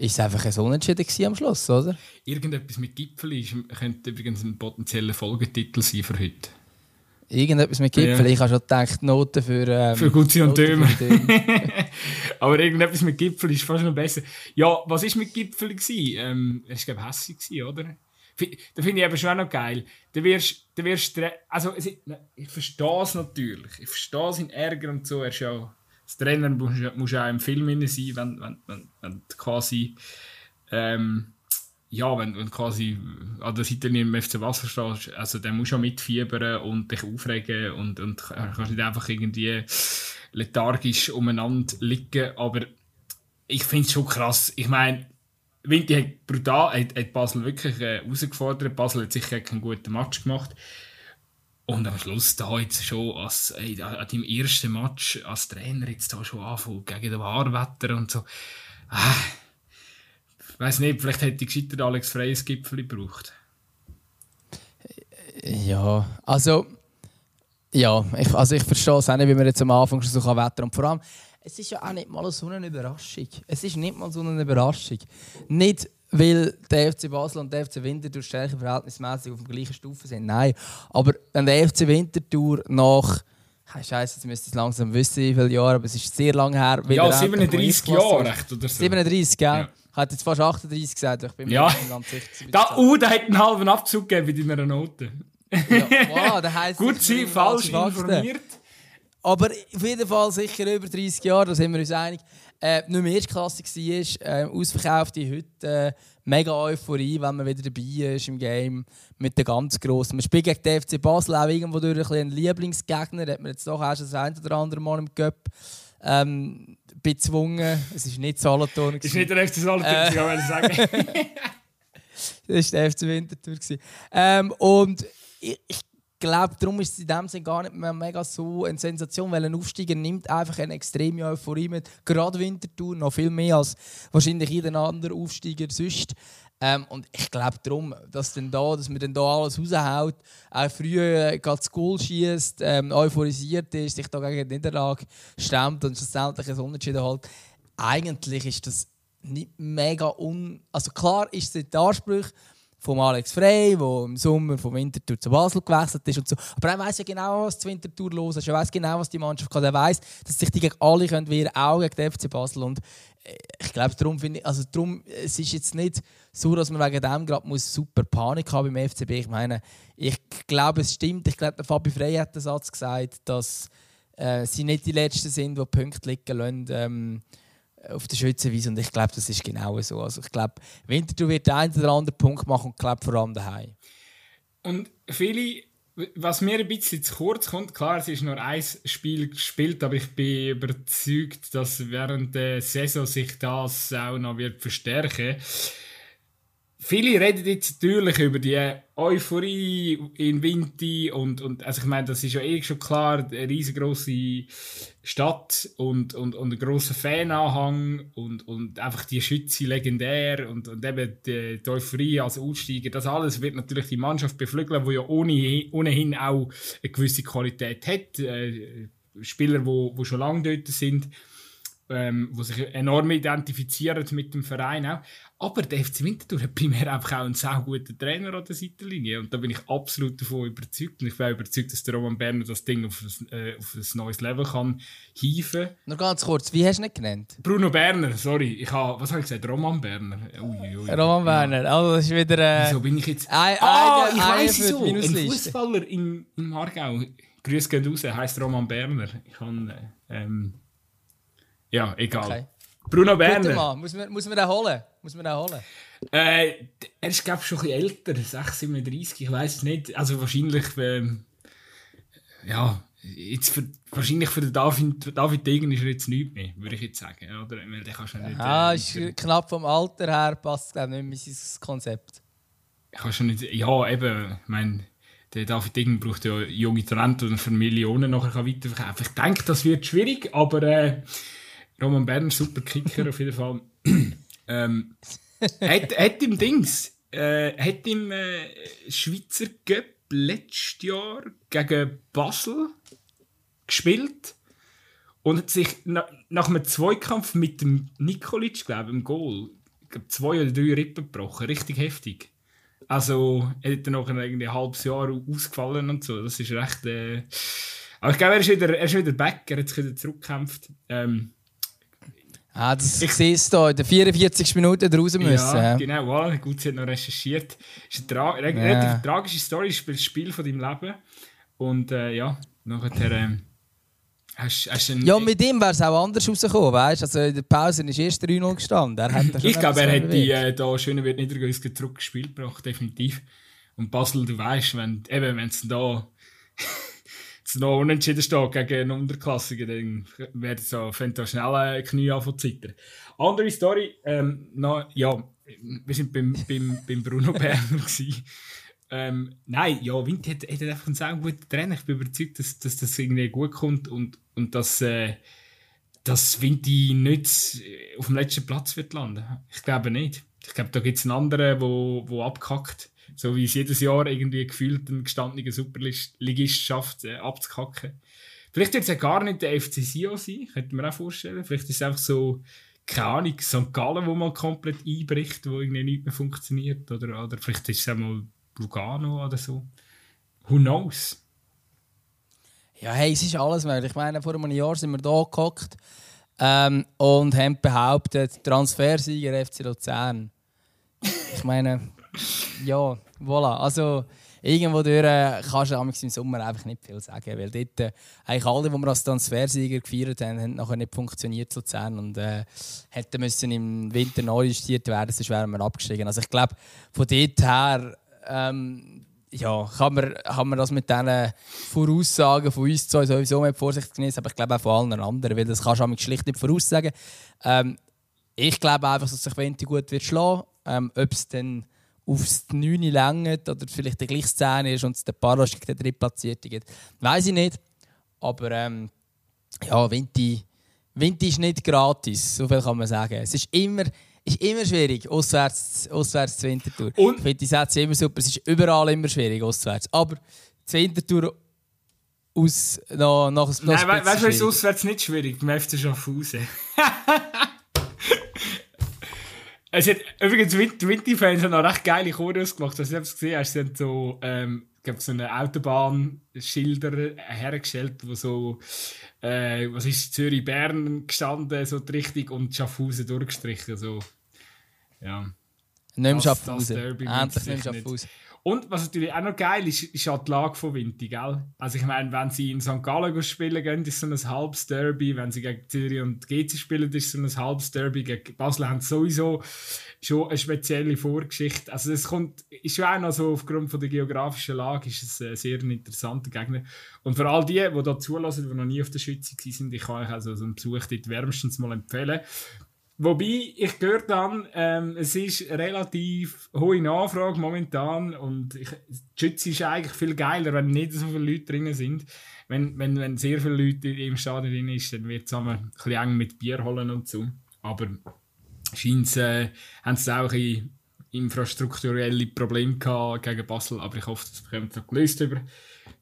ist es einfach ein Unentschieden am Schluss, oder? Irgendetwas mit Gipfel ist, könnte übrigens ein potenzieller Folgetitel sein für heute. Irgendetwas mit Gipfel. Ja. Ich habe schon gedacht, Noten für. Ähm, für Gutzi und Dömer. Aber irgendetwas mit Gipfel ist fast noch besser. Ja, was war mit Gipfel? Ähm, es war, glaube ich, hässlich, oder? Da finde ich eben schon auch noch geil. Du wirst, du wirst, also, ich verstehe es natürlich. Ich verstehe seinen Ärger und so. Er ist ja als Trainer musst, musst auch im Film sein, wenn, wenn, wenn, wenn quasi ähm, ja, wenn, wenn quasi an der Seite im FC Wasser stehst, also dann musst du auch mitfiebern und dich aufregen und, und kannst nicht einfach irgendwie lethargisch umeinander liegen, aber ich finde es schon krass. Ich meine, Winti hat brutal, hat, hat Basel wirklich äh, herausgefordert. Basel hat sicher keinen guten Match gemacht. Und am Schluss da jetzt schon als, ey, an deinem ersten Match als Trainer jetzt da schon anfangen gegen das Wahrwetter und so. Ah, ich weiß nicht, vielleicht hätte ich gescheitert Alex Freies Gipfel gebraucht. Ja, also ja, ich, also ich verstehe es auch nicht, wie man jetzt am Anfang schon so wettern kann. Vor allem, es ist ja auch nicht mal so eine Überraschung. Es ist nicht mal so eine Überraschung. Nicht weil der FC Basel und der FC Winterthur stärker verhältnismäßig auf der gleichen Stufe sind. Nein. Aber wenn der FC Winterthur nach Hey, Scheiße, jetzt müsste ich langsam wissen, wie viele Jahre, aber es ist sehr lange her. Ja, 37 Jahre, echt, oder so. 37, gell? Ja. Ich hätte jetzt fast 38 gesagt, ich bin mir ja. nicht ganz sicher. Da, uh, der hat einen halben Abzug gegeben bei deiner Note. ja, wow, das heisst, Gut, sie falsch informiert. Aber auf jeden Fall sicher über 30 Jahre, da sind wir uns einig. Äh, nicht mehr Erstklasse war, äh, ausverkaufte äh, mega Euphorie, wenn man wieder dabei ist im Game mit den ganz Grossen. Man spielt gegen den FC Basel auch irgendwo durch ein bisschen Lieblingsgegner, hat man jetzt doch auch schon das ein oder andere Mal im Cup ähm, bezwungen. Es ist nicht Solothurn. Es ist nicht der FC Solothurn, äh, kann sagen. das war der FC Winterthur. Ähm, und ich, ich glaube, darum ist es in dem Sinne gar nicht mehr mega so eine Sensation, weil ein Aufsteiger nimmt einfach eine extreme Euphorie mit. Gerade Winterthur noch viel mehr als wahrscheinlich jeder andere Aufsteiger sonst. Ähm, und ich glaube darum, dass, dann da, dass man dann da alles raushaut, auch früher äh, Goal schießt, ähm, euphorisiert ist, sich da gegen die Niederlage stemmt und schlussendlich ein Unentschieden halt. Eigentlich ist das nicht mega un... Also klar ist es der Anspruch, von Alex Frey, der im Sommer vom Winterthur zu Basel gewechselt ist und so. Aber er weiß ja genau, was die Winterthur los ist. Er weiß genau, was die Mannschaft kann. Er weiß, dass sich die gegen alle können wehren, auch gegen den FC Basel. Und äh, ich glaube, darum finde ich, also darum, es ist jetzt nicht so, dass man wegen dem gerade super Panik haben beim FCB. Ich meine, ich glaube, es stimmt. Ich glaube, Fabi Frey hat den Satz gesagt, dass äh, sie nicht die Letzten sind, die Punkte liegen lassen. Ähm, auf der Schützenwiese und ich glaube, das ist genau so. Also ich glaube, Winterthur wird den einen oder anderen Punkt machen und glaube vor allem daheim. Und viele, was mir ein bisschen zu kurz kommt, klar, es ist nur ein Spiel gespielt, aber ich bin überzeugt, dass während der Saison sich das auch noch wird verstärken wird Viele reden jetzt natürlich über die Euphorie in Winti und, und also ich meine, das ist ja eh schon klar, eine riesengroße Stadt und, und, und ein grosser Fananhang und, und einfach die Schütze legendär und, und eben die, die Euphorie als Aussteiger, das alles wird natürlich die Mannschaft beflügeln, die ja ohne, ohnehin auch eine gewisse Qualität hat. Äh, Spieler, die wo, wo schon lange dort sind, ähm, die sich enorm identifizieren mit dem Verein auch. Aber der FC Winterthur hat primär einfach auch einen sehr guten Trainer an der Seitenlinie. Und da bin ich absolut davon überzeugt. Und ich bin auch überzeugt, dass der Roman Berner das Ding auf ein, äh, auf ein neues Level kann hieven. Noch ganz kurz, wie hast du ihn genannt? Bruno Berner, sorry. Ich habe, was habe ich gesagt? Roman Berner. Ui, ui, Roman Berner, also das ist wieder... Äh, Wieso bin ich jetzt... Ah, ich weiss so. Ein Fußballer im, im Aargau. Grüß gehen raus, heisst Roman Berner. Ich kann... Äh, ähm, ja, egal. Okay. Bruno Berner. Mal. Muss, man, muss man den holen? Muss man den holen? Äh, er ist, glaube ich, schon ein bisschen älter. 6, 37, ich weiß es nicht. Also wahrscheinlich... Ähm, ja, jetzt für, wahrscheinlich für den David, David Degen ist er jetzt nichts mehr, würde ich jetzt sagen. Oder? Weil der kannst du nicht, ja, äh, ist knapp vom Alter her, passt glaube ich nicht mehr sein Konzept. Kannst du nicht, ja, eben, ich meine, der David Degen braucht ja junge Talente, die er für Millionen nachher weiterverkaufen kann. Ich denke, das wird schwierig, aber... Äh, Roman Berner, super Kicker auf jeden Fall. Ähm, hat, hat im Dings, äh, hat im äh, Schweizer Cup letztes Jahr gegen Basel gespielt und hat sich na, nach einem Zweikampf mit dem Nikolic, glaube ich, im Goal, zwei oder drei Rippen gebrochen. Richtig heftig. Also, er hat dann noch ein halbes Jahr ausgefallen und so. Das ist recht. Äh... Aber ich glaube, er ist wieder, er ist wieder back, er hat sich wieder zurückgekämpft. Ähm, Ah, das ich sehe es hier, in den 44 Minuten raus müssen. Ja, genau, wow, gut, sie hat noch recherchiert. Es ist eine tra ja. relativ tragische Story, ist das Spiel von deinem Leben. Und äh, ja, nachher... Äh, hast, einen, ja, mit ihm wäre es auch anders rausgekommen, weißt du? Also in der Pause ist erst 3-0 gestanden. Ich glaube, er hätte die äh, da schöner wird Niedergösgen zurückgespielt gebracht, definitiv. Und Basel, du weißt, wenn es da es noch unentschieden steht gegen einen Unterklassigen, dann wird so, fängt da schnell ein Knie an von zittern. Andere Story, ähm, noch, ja, wir sind beim, beim, beim Bruno Berner Ähm, nein, ja, Wind hat, hat einfach einen sehr guten Trainer. Ich bin überzeugt, dass, dass das irgendwie gut kommt und, und dass, äh, dass Vinti nicht auf dem letzten Platz wird landen. Ich glaube nicht. Ich glaube, da gibt es einen anderen, der wo, wo abkackt. So wie es jedes Jahr irgendwie gefühlt ein gestandener Superligist schafft, äh, abzukacken. Vielleicht wird es ja gar nicht der FC Sion sein, könnte man auch vorstellen. Vielleicht ist es einfach so, keine Ahnung, St. Gallen, wo mal komplett einbricht, wo irgendwie nicht mehr funktioniert. Oder, oder vielleicht ist es auch mal Lugano oder so. Who knows? Ja, hey, es ist alles möglich. Ich meine, vor einem Jahr sind wir hier gehockt ähm, und haben behauptet, Transfersieger FC Luzern. Ich meine, ja, voilà. Also, irgendwo durch äh, kannst du im Sommer einfach nicht viel sagen, weil dort äh, eigentlich alle, die wir als Transfersieger gefeiert haben, haben nachher nicht funktioniert zu Luzern und äh, hätten müssen im Winter neu justiert werden, sonst wären wir abgestiegen. Also ich glaube, von dort her ähm, ja, kann man, kann man das mit diesen Voraussagen von uns zwei sowieso mit Vorsicht genießen, aber ich glaube auch von allen anderen, weil das kannst du schlicht nicht voraussagen. Ähm, ich glaube einfach, dass sich Venti gut wird schlagen. Ähm, Ob es dann aufs 9 längt oder vielleicht der gleiche 10 ist und es der Paros gegen den Drittplatzierten gibt, weiß ich nicht. Aber ähm, ja, Venti, Venti ist nicht gratis, so viel kann man sagen. Es ist immer, ist immer schwierig, auswärts, auswärts zu Winterthur. Und? Ich finde die Sätze immer super, es ist überall immer schwierig, auswärts. Aber zu Winterthur aus, noch, noch, noch Nein, we weißt du, es ist auswärts nicht schwierig? Beim FC Schaffhausen. Es hat, übrigens, die Winti-Fans haben auch recht geile Choreos gemacht. Also, ich habe es gesehen, hast, sie haben so, ähm, ich so eine Autobahnschilder hergestellt, wo so, äh, was ist Zürich-Bern gestanden, so die Richtung, und Schaffhausen durchgestrichen, so. Ja. Mehr Schaffhausen. Endlich mehr Schaffhausen. Und was natürlich auch noch geil ist, ist auch die Lage von Vinti, gell? Also ich meine, wenn sie in St. Gallen spielen gehen, ist so ein halbes Derby. Wenn sie gegen Zürich und GC spielen, ist so ein halbes Derby. Gegen Basel haben sie sowieso schon eine spezielle Vorgeschichte. Also es kommt, ist schon auch noch so aufgrund von der geografischen Lage, ist es ein sehr interessanter Gegner. Und für all die, die da zulassen, die noch nie auf der Schütze sind, ich kann euch also so einen Besuch dort wärmstens mal empfehlen. Wobei, ich gehört dann, ähm, es ist relativ hohe Nachfrage momentan und ich, die Schütze ist eigentlich viel geiler, wenn nicht so viele Leute drin sind. Wenn, wenn, wenn sehr viele Leute im Stadion drin sind, dann wird es ein bisschen eng mit Bier holen und so. Aber scheint äh, haben sie auch ein infrastrukturelle Probleme gehabt gegen Basel, aber ich hoffe, das bekommt noch gelöst über.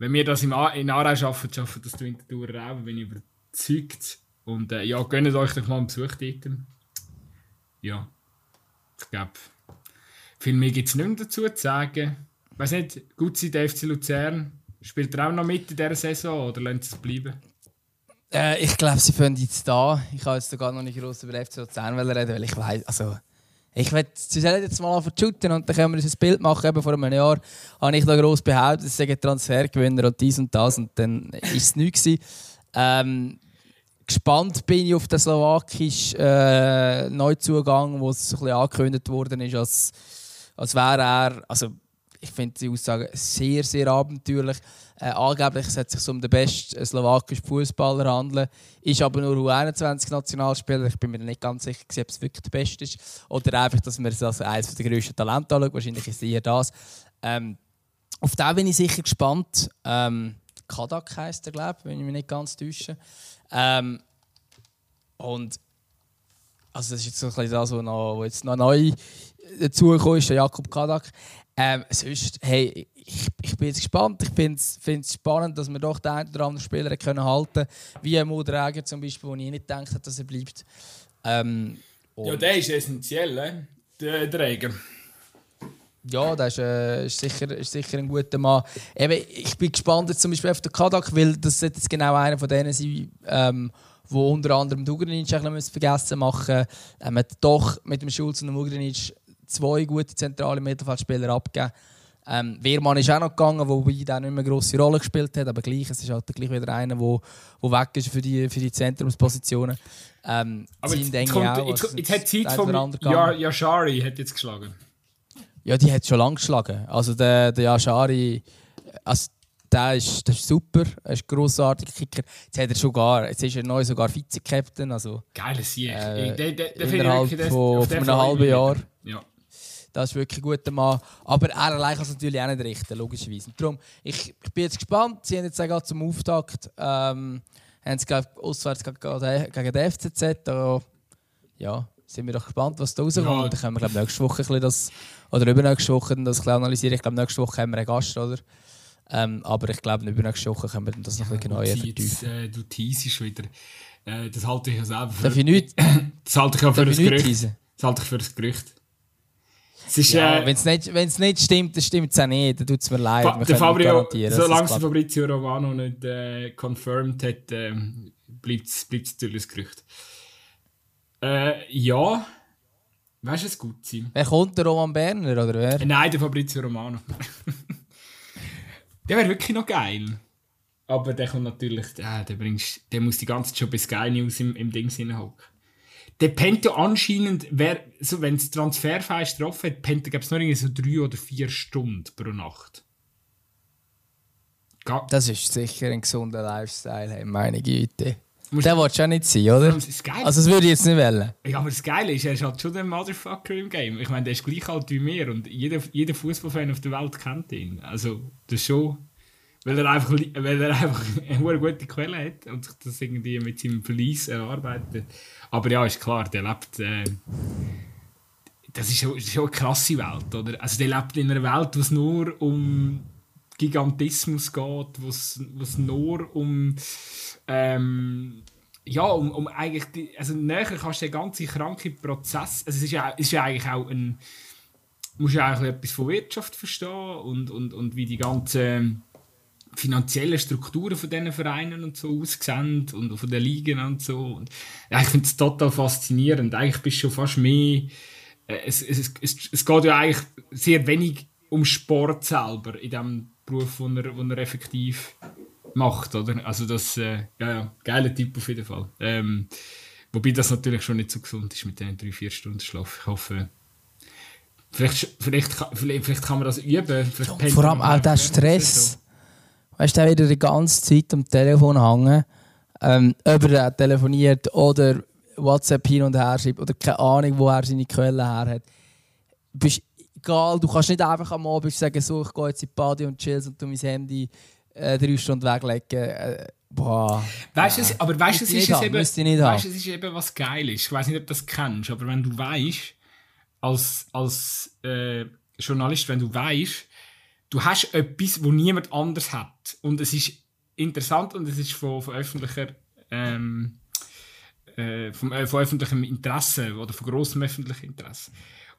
Wenn wir das im A in Aarau schaffen, schaffen das die Wintertour auch, bin ich überzeugt. Und äh, ja, gönnt euch doch mal einen Besuch dort ja, ich glaube, viel mehr gibt es nicht mehr dazu zu sagen. Ich weiß nicht, gut sein, der FC Luzern. Spielt er auch noch mit in dieser Saison oder sie es bleiben? Äh, ich glaube, sie fangen jetzt da. Ich habe jetzt gar noch nicht groß über FC Luzern reden, weil ich weiß, also ich will, sie sollen jetzt mal shooten und dann können wir uns ein Bild machen. Eben vor einem Jahr habe ich da gross behauptet, sie seien Transfergewinner und dies und das und dann ist es nichts. Ähm, gespannt bin ich auf den slowakischen äh, Neuzugang, wo es ein angekündigt worden ist, als, als wäre er, also ich finde die Aussage sehr, sehr abenteuerlich. Äh, angeblich sollte es sich um den besten slowakischen Fußballer handeln, ist aber nur U21-Nationalspieler. Ich bin mir nicht ganz sicher, ob es wirklich der Beste ist. Oder einfach, dass man es als eines der grössten Talente anschaut. Wahrscheinlich ist eher das. Ähm, auf den bin ich sicher gespannt. Ähm, Kadak heisst er, glaube ich, wenn ich mich nicht ganz täusche. Ähm, und also das ist jetzt so ein bisschen das, was, noch, jetzt noch neu dazugekommen ist, Jakob Kadak. Ähm, sonst, hey, ich, ich bin jetzt gespannt. Ich finde es spannend, dass wir doch den einen oder anderen Spieler können halten wie Mo Dräger zum Beispiel, wo ich nicht gedacht habe, dass er bleibt. Ähm, ja, der ist essentiell, äh? der Dräger. Ja, das ist, äh, ist, sicher, ist sicher ein guter Mann. Eben, ich bin gespannt jetzt zum Beispiel auf den Kadak, weil das jetzt genau einer von denen sein, ähm, wo unter anderem Dugrinic ein vergessen machen ähm, hat doch mit dem Schulz und dem Ugrinic zwei gute zentrale Mittelfeldspieler abgegeben. Ähm, Wehrmann ist auch noch gegangen, wobei der nicht mehr eine grosse Rolle gespielt hat, aber gleich, es ist halt gleich wieder einer, der weg ist für die, für die Zentrumspositionen. Ähm, aber jetzt, kommt, auch, jetzt, jetzt hat Zeit von Yashari hat jetzt geschlagen. Ja, die hat schon lange geschlagen. Also der, der Yashari, also der ist, der ist super, er ist ein grossartiger Kicker. Jetzt, hat er schon gar, jetzt ist er neu sogar Vize-Captain. Also, Geiles Sieg. Äh, der, der, der innerhalb wirklich, von, von einem halben Jahr. Ja. Das ist wirklich ein guter Mann. Aber er allein kann es natürlich auch nicht richten, logischerweise. Darum, ich, ich bin jetzt gespannt. Sie haben jetzt auch zum Auftakt ähm, haben sie, glaub, auswärts gegen, gegen den FCZ. Da, ja, sind wir doch gespannt, was da rauskommt. Ja. Dann können wir glaub, nächste Woche ein bisschen das, oder übernächste Woche das ein analysieren. Ich glaube, nächste Woche haben wir einen Gast, oder? Ähm, aber ich glaube, übernächste Woche können wir das noch ein bisschen genauer vertiefen. Äh, du teasest wieder. Äh, das halte ich ja selber für... Darf ich nicht? Das halte ich ja für ein Gerücht. Das halte ich für ein Gerücht. ja, äh, wenn es nicht, nicht stimmt, dann stimmt es auch nicht. Dann tut es mir leid. Fa der Fabio, solange Fabrizio Romano nicht äh, confirmed hat, äh, bleibt es natürlich ein Gerücht. Äh, ja. Weißt du, es gut sein? Wer kommt, der Roman Berner oder wer? Nein, der Fabrizio Romano. Der wäre wirklich noch geil. Aber der kommt natürlich, äh, der, bringst, der muss die ganze Zeit schon bei Sky News im, im Ding hinhocken. Der pennt ja anscheinend, so, wenn es Transferfeist getroffen hat, pennt er, nur so drei oder vier Stunden pro Nacht. Ga das ist sicher ein gesunder Lifestyle, hey, meine Güte. Der willst du auch nicht sein, oder? Das also, das würde ich jetzt nicht wählen. Ja, aber das Geile ist, er ist halt schon der Motherfucker im Game. Ich meine, der ist gleich alt wie mir und jeder, jeder Fußballfan auf der Welt kennt ihn. Also, das ist schon. Weil er einfach, weil er einfach eine gute Quelle hat und sich das irgendwie mit seinem Verlies erarbeitet. Aber ja, ist klar, der lebt. Äh, das ist schon, schon eine krasse Welt, oder? Also, der lebt in einer Welt, wo es nur um Gigantismus geht, wo es nur um ähm, ja, um, um eigentlich, also näher kannst du den ganzen kranken Prozess, also es ist ja, ist ja eigentlich auch ein, musst ja eigentlich etwas von Wirtschaft verstehen und, und, und wie die ganzen finanziellen Strukturen von diesen Vereinen und so aussehen und von den Ligen und so. Und, ja, ich finde es total faszinierend. Eigentlich bist du schon fast mehr, äh, es, es, es, es geht ja eigentlich sehr wenig um Sport selber in dem Beruf, den er, den er effektiv macht, oder? Also das, äh, ja, ja, geiler Tipp auf jeden Fall. Ähm, wobei das natürlich schon nicht so gesund ist mit den drei, vier Stunden Schlaf. Ich hoffe, vielleicht, vielleicht, vielleicht, vielleicht kann man das üben. Ja, vor allem auch der Stress. Weißt du, wieder die ganze Zeit am Telefon hängen, ähm, ob er telefoniert oder WhatsApp hin und her schreibt oder keine Ahnung, wo er seine Quellen her hat. Bist egal, du kannst nicht einfach am Abend sagen, so, ich gehe jetzt in die Party und chill und tu mein Handy äh, drei Stunden weglegen. Äh, boah. Weißt ja. aber weißt du, es ist, eben, weißt, es ist eben was geil ist. Ich weiß nicht, ob du das kennst, aber wenn du weißt, als, als äh, Journalist, wenn du weißt, du hast etwas, wo niemand anders hat. Und es ist interessant und es ist von, von öffentlicher. Ähm, äh, vom, äh, von öffentlichem Interesse oder von grossem öffentlichem Interesse.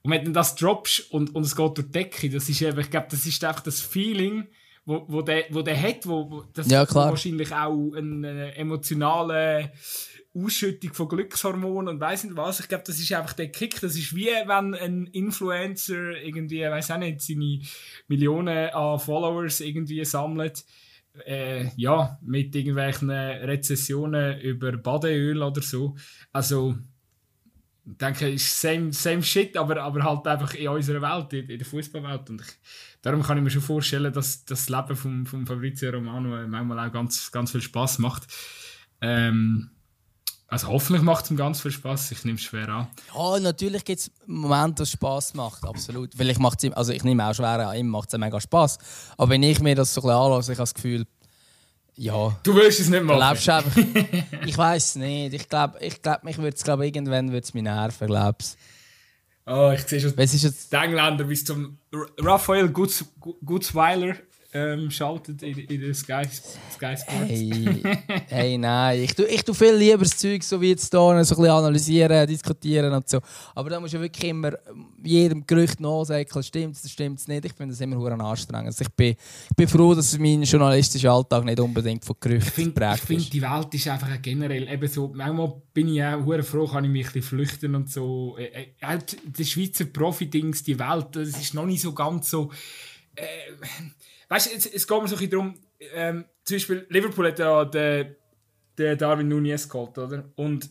Und wenn du das droppst und, und es geht durch die Decke, das ist eben, ich glaube, das ist einfach das Feeling, wo, wo, der, wo der hat, wo, das ja, wahrscheinlich auch eine emotionale Ausschüttung von Glückshormonen und weiß nicht was. Ich glaube, das ist einfach der Kick. Das ist wie wenn ein Influencer irgendwie, weiß auch nicht, seine Millionen an Followers irgendwie sammelt. Äh, ja, mit irgendwelchen Rezessionen über Badeöl oder so. Also, denke, ist same, same shit, aber, aber halt einfach in unserer Welt, in, in der Fußballwelt. Und ich, darum kann ich mir schon vorstellen, dass das Leben von vom Fabrizio Romano manchmal auch ganz, ganz viel Spaß macht. Ähm, also hoffentlich macht es ihm ganz viel Spaß. Ich nehme es schwer an. Ja, natürlich gibt es Momente, wo es Spaß macht, absolut. Vielleicht macht's ihm, also ich nehme auch schwer an, ihm macht es mega Spaß. Aber wenn ich mir das so ein bisschen anschaue, ich habe das Gefühl, ja. Du willst es nicht machen. Glaubst einfach, ich weiß nicht. Ich glaube, ich glaub, mich würde es glaub, irgendwann wird's mich nerven, glaubst Oh, ich sehe schon Was ist jetzt? die Engländer bis zum Raphael Gutzweiler ähm, schaltet in, in den Sky, Sky Sports. Hey, hey nein, ich tue, ich tue viel lieber das Zeug so wie jetzt hier, so ein bisschen analysieren, diskutieren und so. Aber da musst du wirklich immer jedem Gerücht nachsäckeln, stimmt es, stimmt es nicht. Ich finde das immer hure anstrengend. Also ich, bin, ich bin froh, dass mein journalistischer Alltag nicht unbedingt von Gerüchten geprägt ist. Ich finde, die Welt ist einfach generell eben so, manchmal bin ich auch hure froh, kann ich mich ein bisschen flüchten und so. Äh, äh, die Schweizer Profi-Dings, die Welt, das ist noch nicht so ganz so... Äh, weißt du, es, es geht mir so ein bisschen darum, ähm, zum Beispiel Liverpool hat ja den, den Darwin Nunez geholt, oder? Und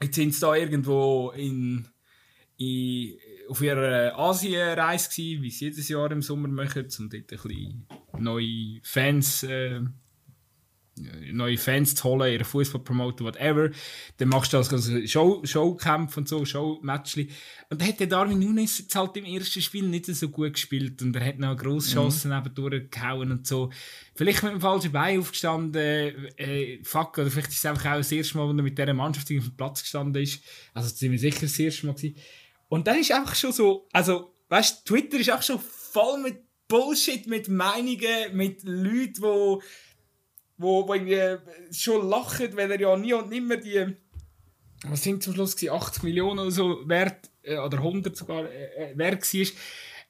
jetzt sind sie da irgendwo in, in, auf ihrer Asienreise gewesen, wie sie jedes Jahr im Sommer machen, um dort ein bisschen neue Fans äh, neue Fans zu holen, ihren Fußball promoten, whatever. Dann machst du also Show, Showkämpfe und so, Showmatchli. Und dann hat der Darwin Nunes jetzt halt im ersten Spiel nicht so gut gespielt und er hat noch Grosschancen mhm. nebendurch gehauen und so. Vielleicht mit dem falschen Bein aufgestanden, äh, fuck, oder vielleicht ist es einfach auch das erste Mal, wo er mit dieser Mannschaft auf dem Platz gestanden ist. Also ziemlich sicher das erste Mal gewesen. Und dann ist einfach schon so, also, weißt Twitter ist auch schon voll mit Bullshit, mit Meinungen, mit Leuten, die wo, wo irgendwie schon lachen, weil er ja nie und nimmer die, was sind zum Schluss 80 Millionen oder so wert, äh, oder 100 sogar äh, äh, wert war.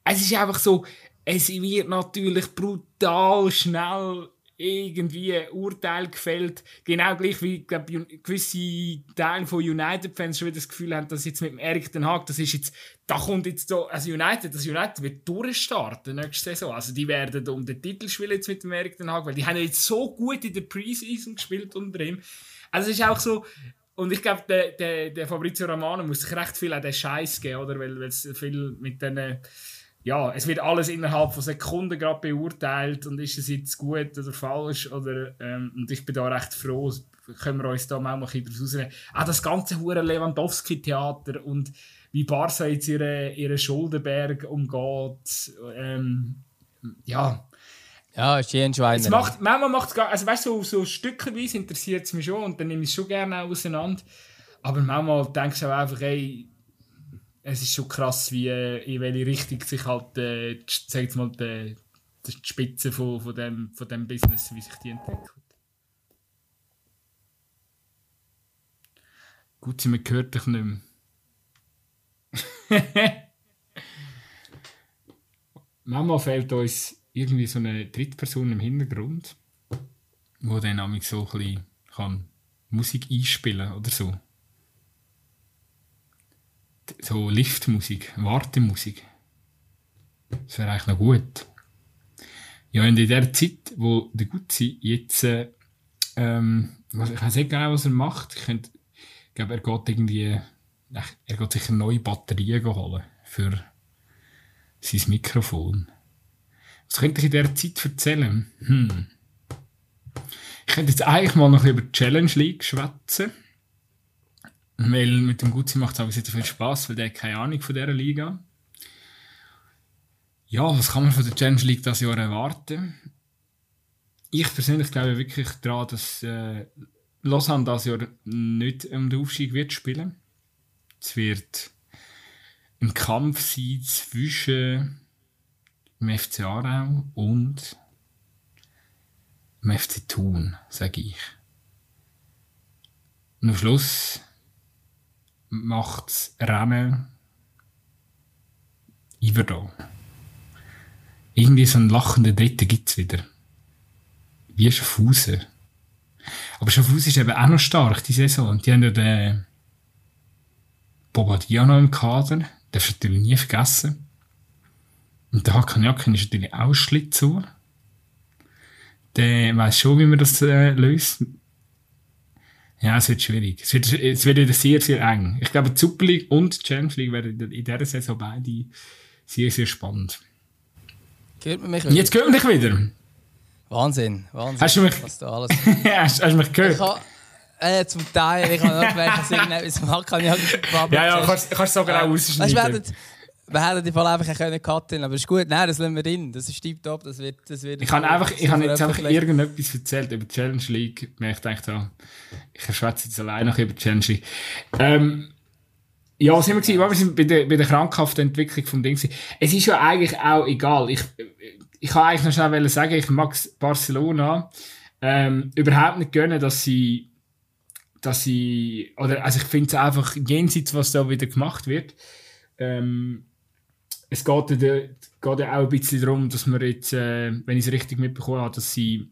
Es ist einfach so, es wird natürlich brutal schnell irgendwie ein Urteil gefällt. Genau gleich wie glaub, gewisse Teile von United-Fans schon wieder das Gefühl haben, dass jetzt mit dem Erik Den Haag, das ist jetzt, da kommt jetzt so, also United, das United wird durchstarten nächste Saison. Also die werden um den Titel spielen jetzt mit dem Erik Den Haag, weil die haben jetzt so gut in der Preseason gespielt unter ihm. Also es ist auch so, und ich glaube, der, der, der Fabrizio Romano muss sich recht viel an den Scheiß geben, oder? Weil es viel mit den ja, es wird alles innerhalb von Sekunden gerade beurteilt und ist es jetzt gut oder falsch oder ähm, und ich bin da recht froh, können wir uns da mal ein bisschen rausnehmen. Auch das ganze hure Lewandowski-Theater und wie Barca jetzt ihre, ihre Schuldenberg umgeht, ähm, ja. Ja, ist eh ein Schwein. macht, manchmal macht es gar, also weißt du, so, so stückchenweise interessiert es mich schon und dann nehme ich es schon gerne auseinander. Aber manchmal denkst du auch einfach, ey, es ist schon krass, wie äh, in welche Richtung sich halt, äh, sag mal, die, die Spitze von, von, dem, von dem Business, wie sich die entwickelt. Gut, sie hört dich nicht mehr. Manchmal fehlt uns irgendwie so eine Drittperson im Hintergrund, wo dann so ein bisschen kann Musik einspielen oder so so Liftmusik, Wartemusik. Das wäre eigentlich noch gut. Ja, und in der Zeit, wo der Gutzi jetzt, äh, ähm, ich weiß nicht genau, was er macht. Ich, könnte, ich glaube, er geht irgendwie, er geht sicher neue Batterien holen für sein Mikrofon. Was könnte ich in dieser Zeit erzählen? Hm. Ich könnte jetzt eigentlich mal noch über die Challenge League schwätzen. Weil mit dem Gutzi macht es aber sehr viel Spaß, weil der hat keine Ahnung von dieser Liga. Ja, was kann man von der Challenge League das Jahr erwarten? Ich persönlich glaube wirklich daran, dass äh, Lausanne das Jahr nicht um den Aufstieg wird spielen. Es wird ein Kampf sein zwischen dem FC Aarau und dem FC Thun, sage ich. Und am Schluss macht Rennen da. Irgendwie so einen lachenden Dritten gibt es wieder. Wie Schaffhausen. Aber Schaffhausen ist eben auch noch stark, die Saison. Und die haben ja den Bobadilla noch im Kader. Darfst du natürlich nie vergessen. Und der Hakan Jakin ist natürlich auch Schlitzohr. Der weiß schon, wie man das äh, löst. Ja, es wird schwierig. Es wird, es wird wieder sehr, sehr eng. Ich glaube, die Super League und die Challenge League werden in dieser Saison beide sehr, sehr spannend. Hört man mich wieder? Jetzt hört man dich wieder. Wahnsinn, Wahnsinn. Hast du mich, was du alles hast, hast du mich gehört? Ich ha, äh, zum Teil. Ich habe noch gemerkt, dass irgendetwas macht, kann ich Ja, ja, kannst, kannst du sogar auch ausschneiden. Wir hätten die Fall einfach können cutten aber ist gut. Nein, das lassen wir drin. Das ist tiptop. Das wird, das wird ich habe einfach, ich habe jetzt einfach irgendetwas erzählt über die Challenge League. Ich dachte, ich schwätze jetzt alleine noch über die Challenge League. Ähm, ja, sind wir Wir sind bei der, bei der krankhaften Entwicklung vom Ding. Es ist ja eigentlich auch egal. Ich, ich kann eigentlich noch schnell sagen, ich mag Barcelona ähm, überhaupt nicht gönnen, dass sie, dass sie, oder, also ich finde es einfach jenseits, was da wieder gemacht wird. Ähm, es geht, geht ja auch ein bisschen darum, dass wir jetzt, äh, wenn ich es richtig mitbekommen habe, dass sie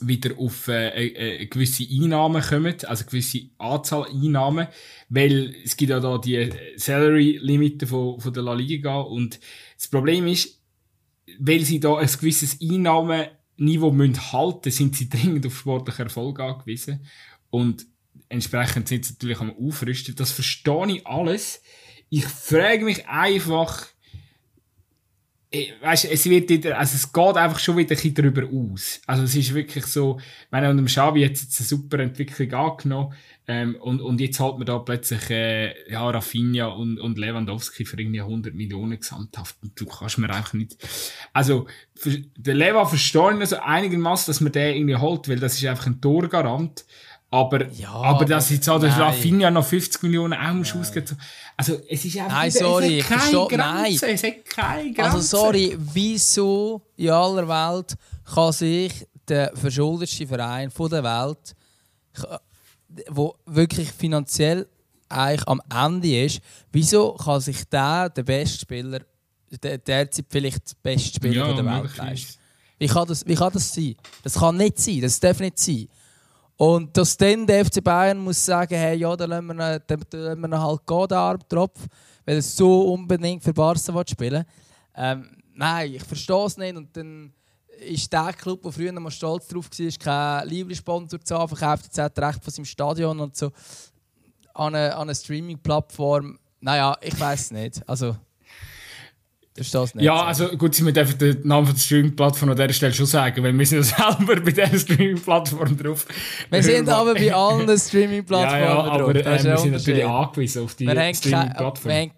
wieder auf äh, äh, gewisse Einnahmen kommen, also eine gewisse Anzahl Einnahmen, weil es gibt ja da die Salary-Limite von, von der La Liga und das Problem ist, weil sie da ein gewisses Einnahmenniveau müssen halten sind sie dringend auf sportlichen Erfolg angewiesen und entsprechend sind sie natürlich am Aufrüsten. Das verstehe ich alles. Ich frage mich einfach, weißt, es wird wieder, also es geht einfach schon wieder ein bisschen darüber aus. Also es ist wirklich so, ich meine, unter dem Xavi hat jetzt eine super Entwicklung angenommen, ähm, und, und jetzt hat man da plötzlich, äh, ja, Rafinha und, und Lewandowski für irgendwie 100 Millionen gesamthaft. Und du kannst mir einfach nicht, also, der Leva verstehe ich also einigermaßen, dass man den irgendwie holt, weil das ist einfach ein Torgarant. Aber, ja, aber dass jetzt auch der Rafinha noch 50 Millionen auch muss ausgeben. Also, es ist einfach nein, sorry, es hat keine Grenze. Nein. Es hat keine Grenze. Also, sorry, wieso in aller Welt kann sich der verschuldetste Verein von der Welt, wo wirklich finanziell eigentlich am Ende ist, wieso kann sich der, der beste Spieler, der derzeit vielleicht der beste Spieler ja, der Welt leisten? Wie kann das, wie kann das sein? Das kann nicht sein, das darf nicht sein. Und dass dann der FC Bayern muss sagen, hey, ja, dann lassen wir dann, lassen wir halt gehen, den Armtropf, weil er so unbedingt für Barca spielen ähm, Nein, ich verstehe es nicht. Und dann ist der Club, der früher mal stolz darauf war, kein Livre-Sponsor zu haben, verkauft jetzt hat Recht von seinem Stadion und so an eine, an eine Streaming-Plattform. Naja, ich weiß es nicht. Also, das nicht. Ja, also gut, sie müssen den Namen der Streaming-Plattform an dieser Stelle schon sagen, weil wir sind ja selber bei dieser Streaming-Plattform drauf. Wir sind aber bei allen Streaming-Plattformen ja, ja, aber, drauf. Äh, wir sind natürlich angewiesen auf die Streaming-Plattform.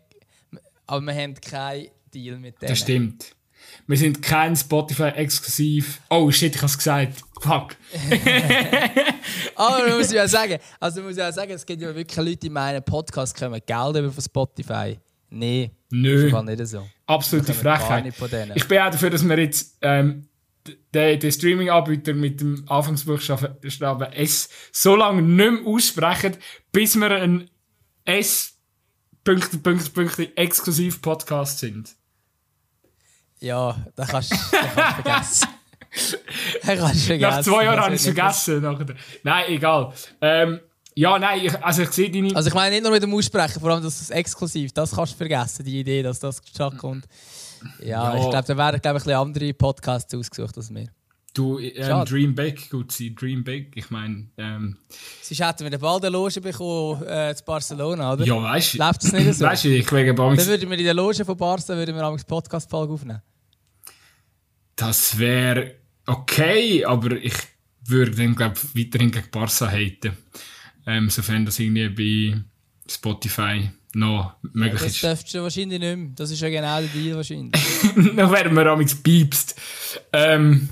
Aber wir haben keinen Deal mit denen. Das stimmt. Wir sind kein Spotify-exklusiv. Oh shit, ich hab's gesagt. Fuck. aber man muss ja sagen, also muss ja sagen, es gibt ja wirklich Leute, die meinen Podcast kommen Geld über von Spotify. Nee. Nö. Nicht so. Absolute Frechheit. Ich bin auch dafür, dass wir jetzt ähm, den, den Streaming-Anbieter mit dem Anfangsbuchstaben S so lange nicht mehr aussprechen, bis wir ein S. Punkte, Punkte, Punkte exklusiv Podcast sind. Ja, da kannst du vergessen. da kannst du vergessen. Nach zwei Jahren habe ich es vergessen. Nein, egal. Ähm, ja, nein, ich, also ich sehe deine... Also ich meine nicht nur mit dem Aussprechen, vor allem das ist exklusiv, das kannst du vergessen, die Idee, dass das zustande kommt. Ja, ja. ich glaube, da werden glaub, ein bisschen andere Podcasts ausgesucht als wir. Du, ähm, Dream Big, gut sein, Dream Big, ich meine... Ähm, Sie hätten wir Ball der Loge bekommen äh, zu Barcelona, oder? Ja, weißt du... Läuft das nicht so? Weißt du, ich wegen Dann würden wir in der Loge von Barca würden wir Podcast-Folge aufnehmen. Das wäre okay, aber ich würde dann, glaube weiterhin gegen Barca haten. Ähm, sofern das irgendwie bei Spotify noch möglich ja, das ist. Das dürftest du wahrscheinlich nicht mehr. Das ist ja genau der Deal wahrscheinlich. Dann werden wir amigs piepst. Ähm,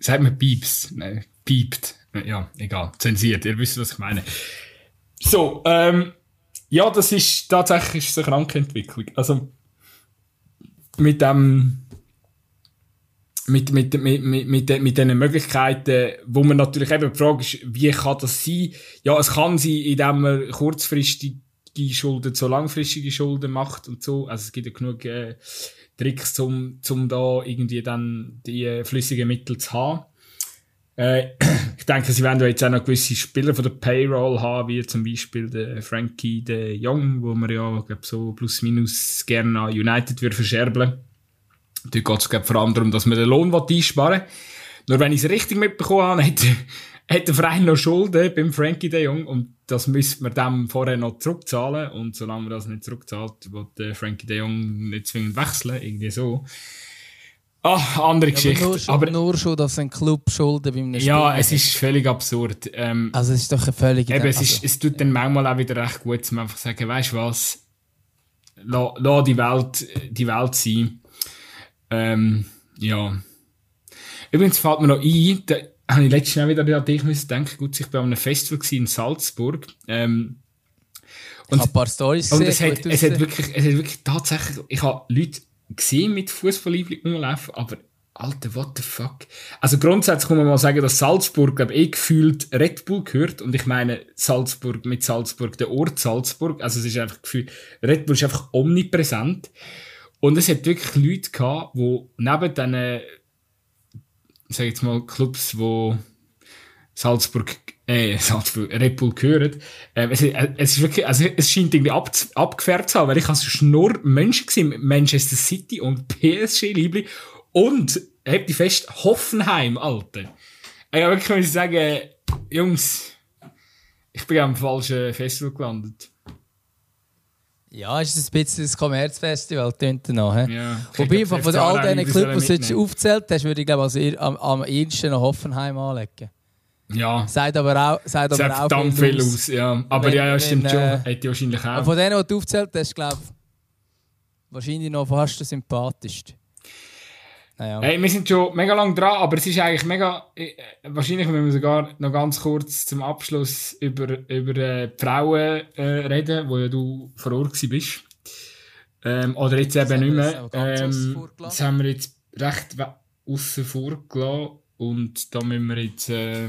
sagt man piepst? Nein, piept. Ja, egal. Zensiert. Ihr wisst, was ich meine. So, ähm, ja, das ist tatsächlich ist eine kranke Entwicklung. Also, mit dem mit, mit, mit, mit, mit, mit diesen Möglichkeiten, wo man natürlich eben die Frage ist, wie kann das sein? Ja, es kann sein, indem man kurzfristige Schulden zu langfristige Schulden macht und so. Also es gibt ja genug äh, Tricks, um, um da irgendwie dann die äh, flüssigen Mittel zu haben. Äh, ich denke, sie werden jetzt auch noch gewisse Spieler von der Payroll haben, wie zum Beispiel der Frankie de Jong, wo man ja glaub, so plus minus gerne an United würde verscherbeln Dort geht es vor allem darum, dass man den Lohn einsparen will. Nur wenn ich es richtig mitbekommen habe, hat, hat der Verein noch Schulden beim Frankie de Jong und das müsste man dem vorher noch zurückzahlen und solange man das nicht zurückzahlt, wird der Frankie de Jong nicht zwingend wechseln, irgendwie so. Ah, andere ja, Geschichte. Aber nur, schon, aber nur schon, dass ein Club Schulden beim Spiel Ja, es ist völlig absurd. Ähm, also es ist doch eine völlige... Eben, es, ist, also, es tut dann manchmal auch wieder recht gut, zu einfach sagen, weißt du was, lass, lass die Welt die Welt sein. Ähm, ja. Übrigens fällt mir noch ein, da habe ich letztes Jahr wieder an dich müssen denken, gut, ich war an einem Festival in Salzburg. Ähm, und, ich ein paar Storys. Und es hat, es hat wirklich, es hat wirklich tatsächlich, ich habe Leute gesehen mit Fußballliebling rumlaufen, aber Alter, what the fuck? Also grundsätzlich kann man mal sagen, dass Salzburg, glaube ich, eh gefühlt Red Bull gehört. Und ich meine Salzburg mit Salzburg, der Ort Salzburg. Also es ist einfach gefühlt, Red Bull ist einfach omnipräsent. Und es hat wirklich Leute gehabt, die neben diesen, sag jetzt mal, Clubs, wo Salzburg, äh, Salzburg, Red Bull gehören, äh, es, es, ist wirklich, also es scheint irgendwie ab, abgefärbt zu haben, weil ich also nur Menschen gesehen, Manchester City und PSG, Liebli, und, habt die fest, Hoffenheim, Alter. Ich wirklich muss sagen, Jungs, ich bin am falschen Festival gelandet. Ja, ist ein bisschen das Kommerzfestival, tönt noch. Ja, Wobei, von, von all diesen Clubs, die du aufgezählt hast, würde ich glaube als am, am ehesten noch Hoffenheim anlegen. Ja. Sagt aber auch, sagt aber auch verdammt viel aus. aus. ja. Aber wenn, ja, ja, stimmt wenn, schon. Äh, Hätte wahrscheinlich auch. Von denen, die du aufgezählt hast, glaube ich, wahrscheinlich noch fast der sympathischste. Naja. Hey, wir sind schon mega lang dran, aber es ist eigentlich mega. Äh, wahrscheinlich müssen wir sogar noch ganz kurz zum Abschluss über, über äh, die Frauen äh, reden, wo ja du vor Ort bist. Ähm, oder jetzt eben nicht mehr. Ähm, das haben wir jetzt recht außen vor gelassen. Und da müssen wir jetzt. Äh,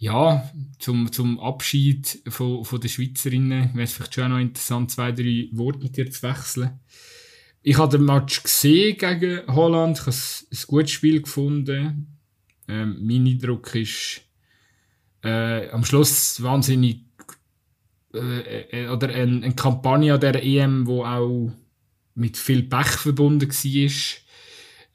ja, zum, zum Abschied von, von den Schweizerinnen wäre es vielleicht schon noch interessant, zwei, drei Worte mit dir zu wechseln. Ich habe den Match gesehen gegen Holland. Ich habe ein gutes Spiel gefunden. Ähm, mein Eindruck ist äh, am Schluss wahnsinnig äh, äh, oder eine, eine Kampagne an der EM, wo auch mit viel Pech verbunden war.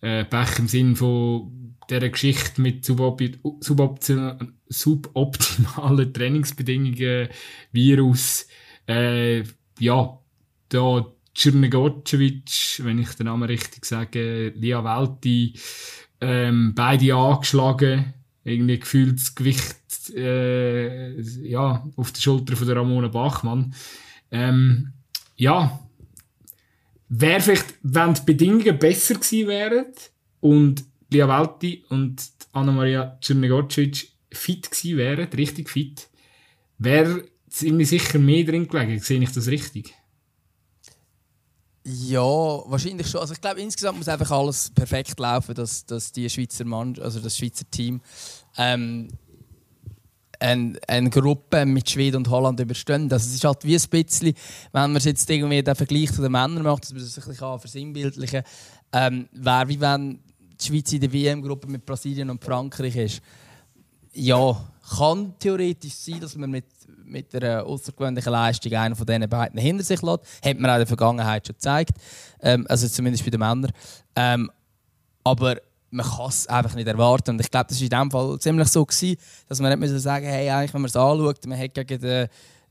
Äh, Pech im Sinn von dieser Geschichte mit suboptimalen Trainingsbedingungen, Virus. Äh, ja, da Czernegocevic, wenn ich den Namen richtig sage, Lia Welti, ähm, beide angeschlagen, irgendwie gefühlt das Gewicht äh, ja, auf der Schulter von der Ramona Bachmann. Ähm, ja, wäre vielleicht, wenn die Bedingungen besser gewesen wären und Lia Welti und Anna-Maria Czernegocevic fit gewesen wären, richtig fit, wäre ziemlich sicher mehr drin gelegen. Sehe ich das richtig? Ja, wahrscheinlich schon. Also ich glaube, insgesamt muss einfach alles perfekt laufen, dass, dass die Schweizer Mann, also das Schweizer Team ähm, eine, eine Gruppe mit Schweden und Holland überstehen. Es ist halt wie ein bisschen, wenn man jetzt irgendwie den Vergleich zu den Männern macht, dass man das ein bisschen versinnbildlichen ähm, wäre wie wenn die Schweiz in der WM-Gruppe mit Brasilien und Frankreich ist. Ja, kann theoretisch sein, dass man mit mit einer außergewöhnlichen Leistung einen von diesen beiden hinter sich lässt. Hat man auch in der Vergangenheit schon gezeigt. Ähm, also zumindest bei den Männern. Ähm, aber man kann es einfach nicht erwarten. Und ich glaube, das war in diesem Fall ziemlich so, gewesen, dass man nicht sagen hey, eigentlich, wenn man es anschaut, man hat gegen den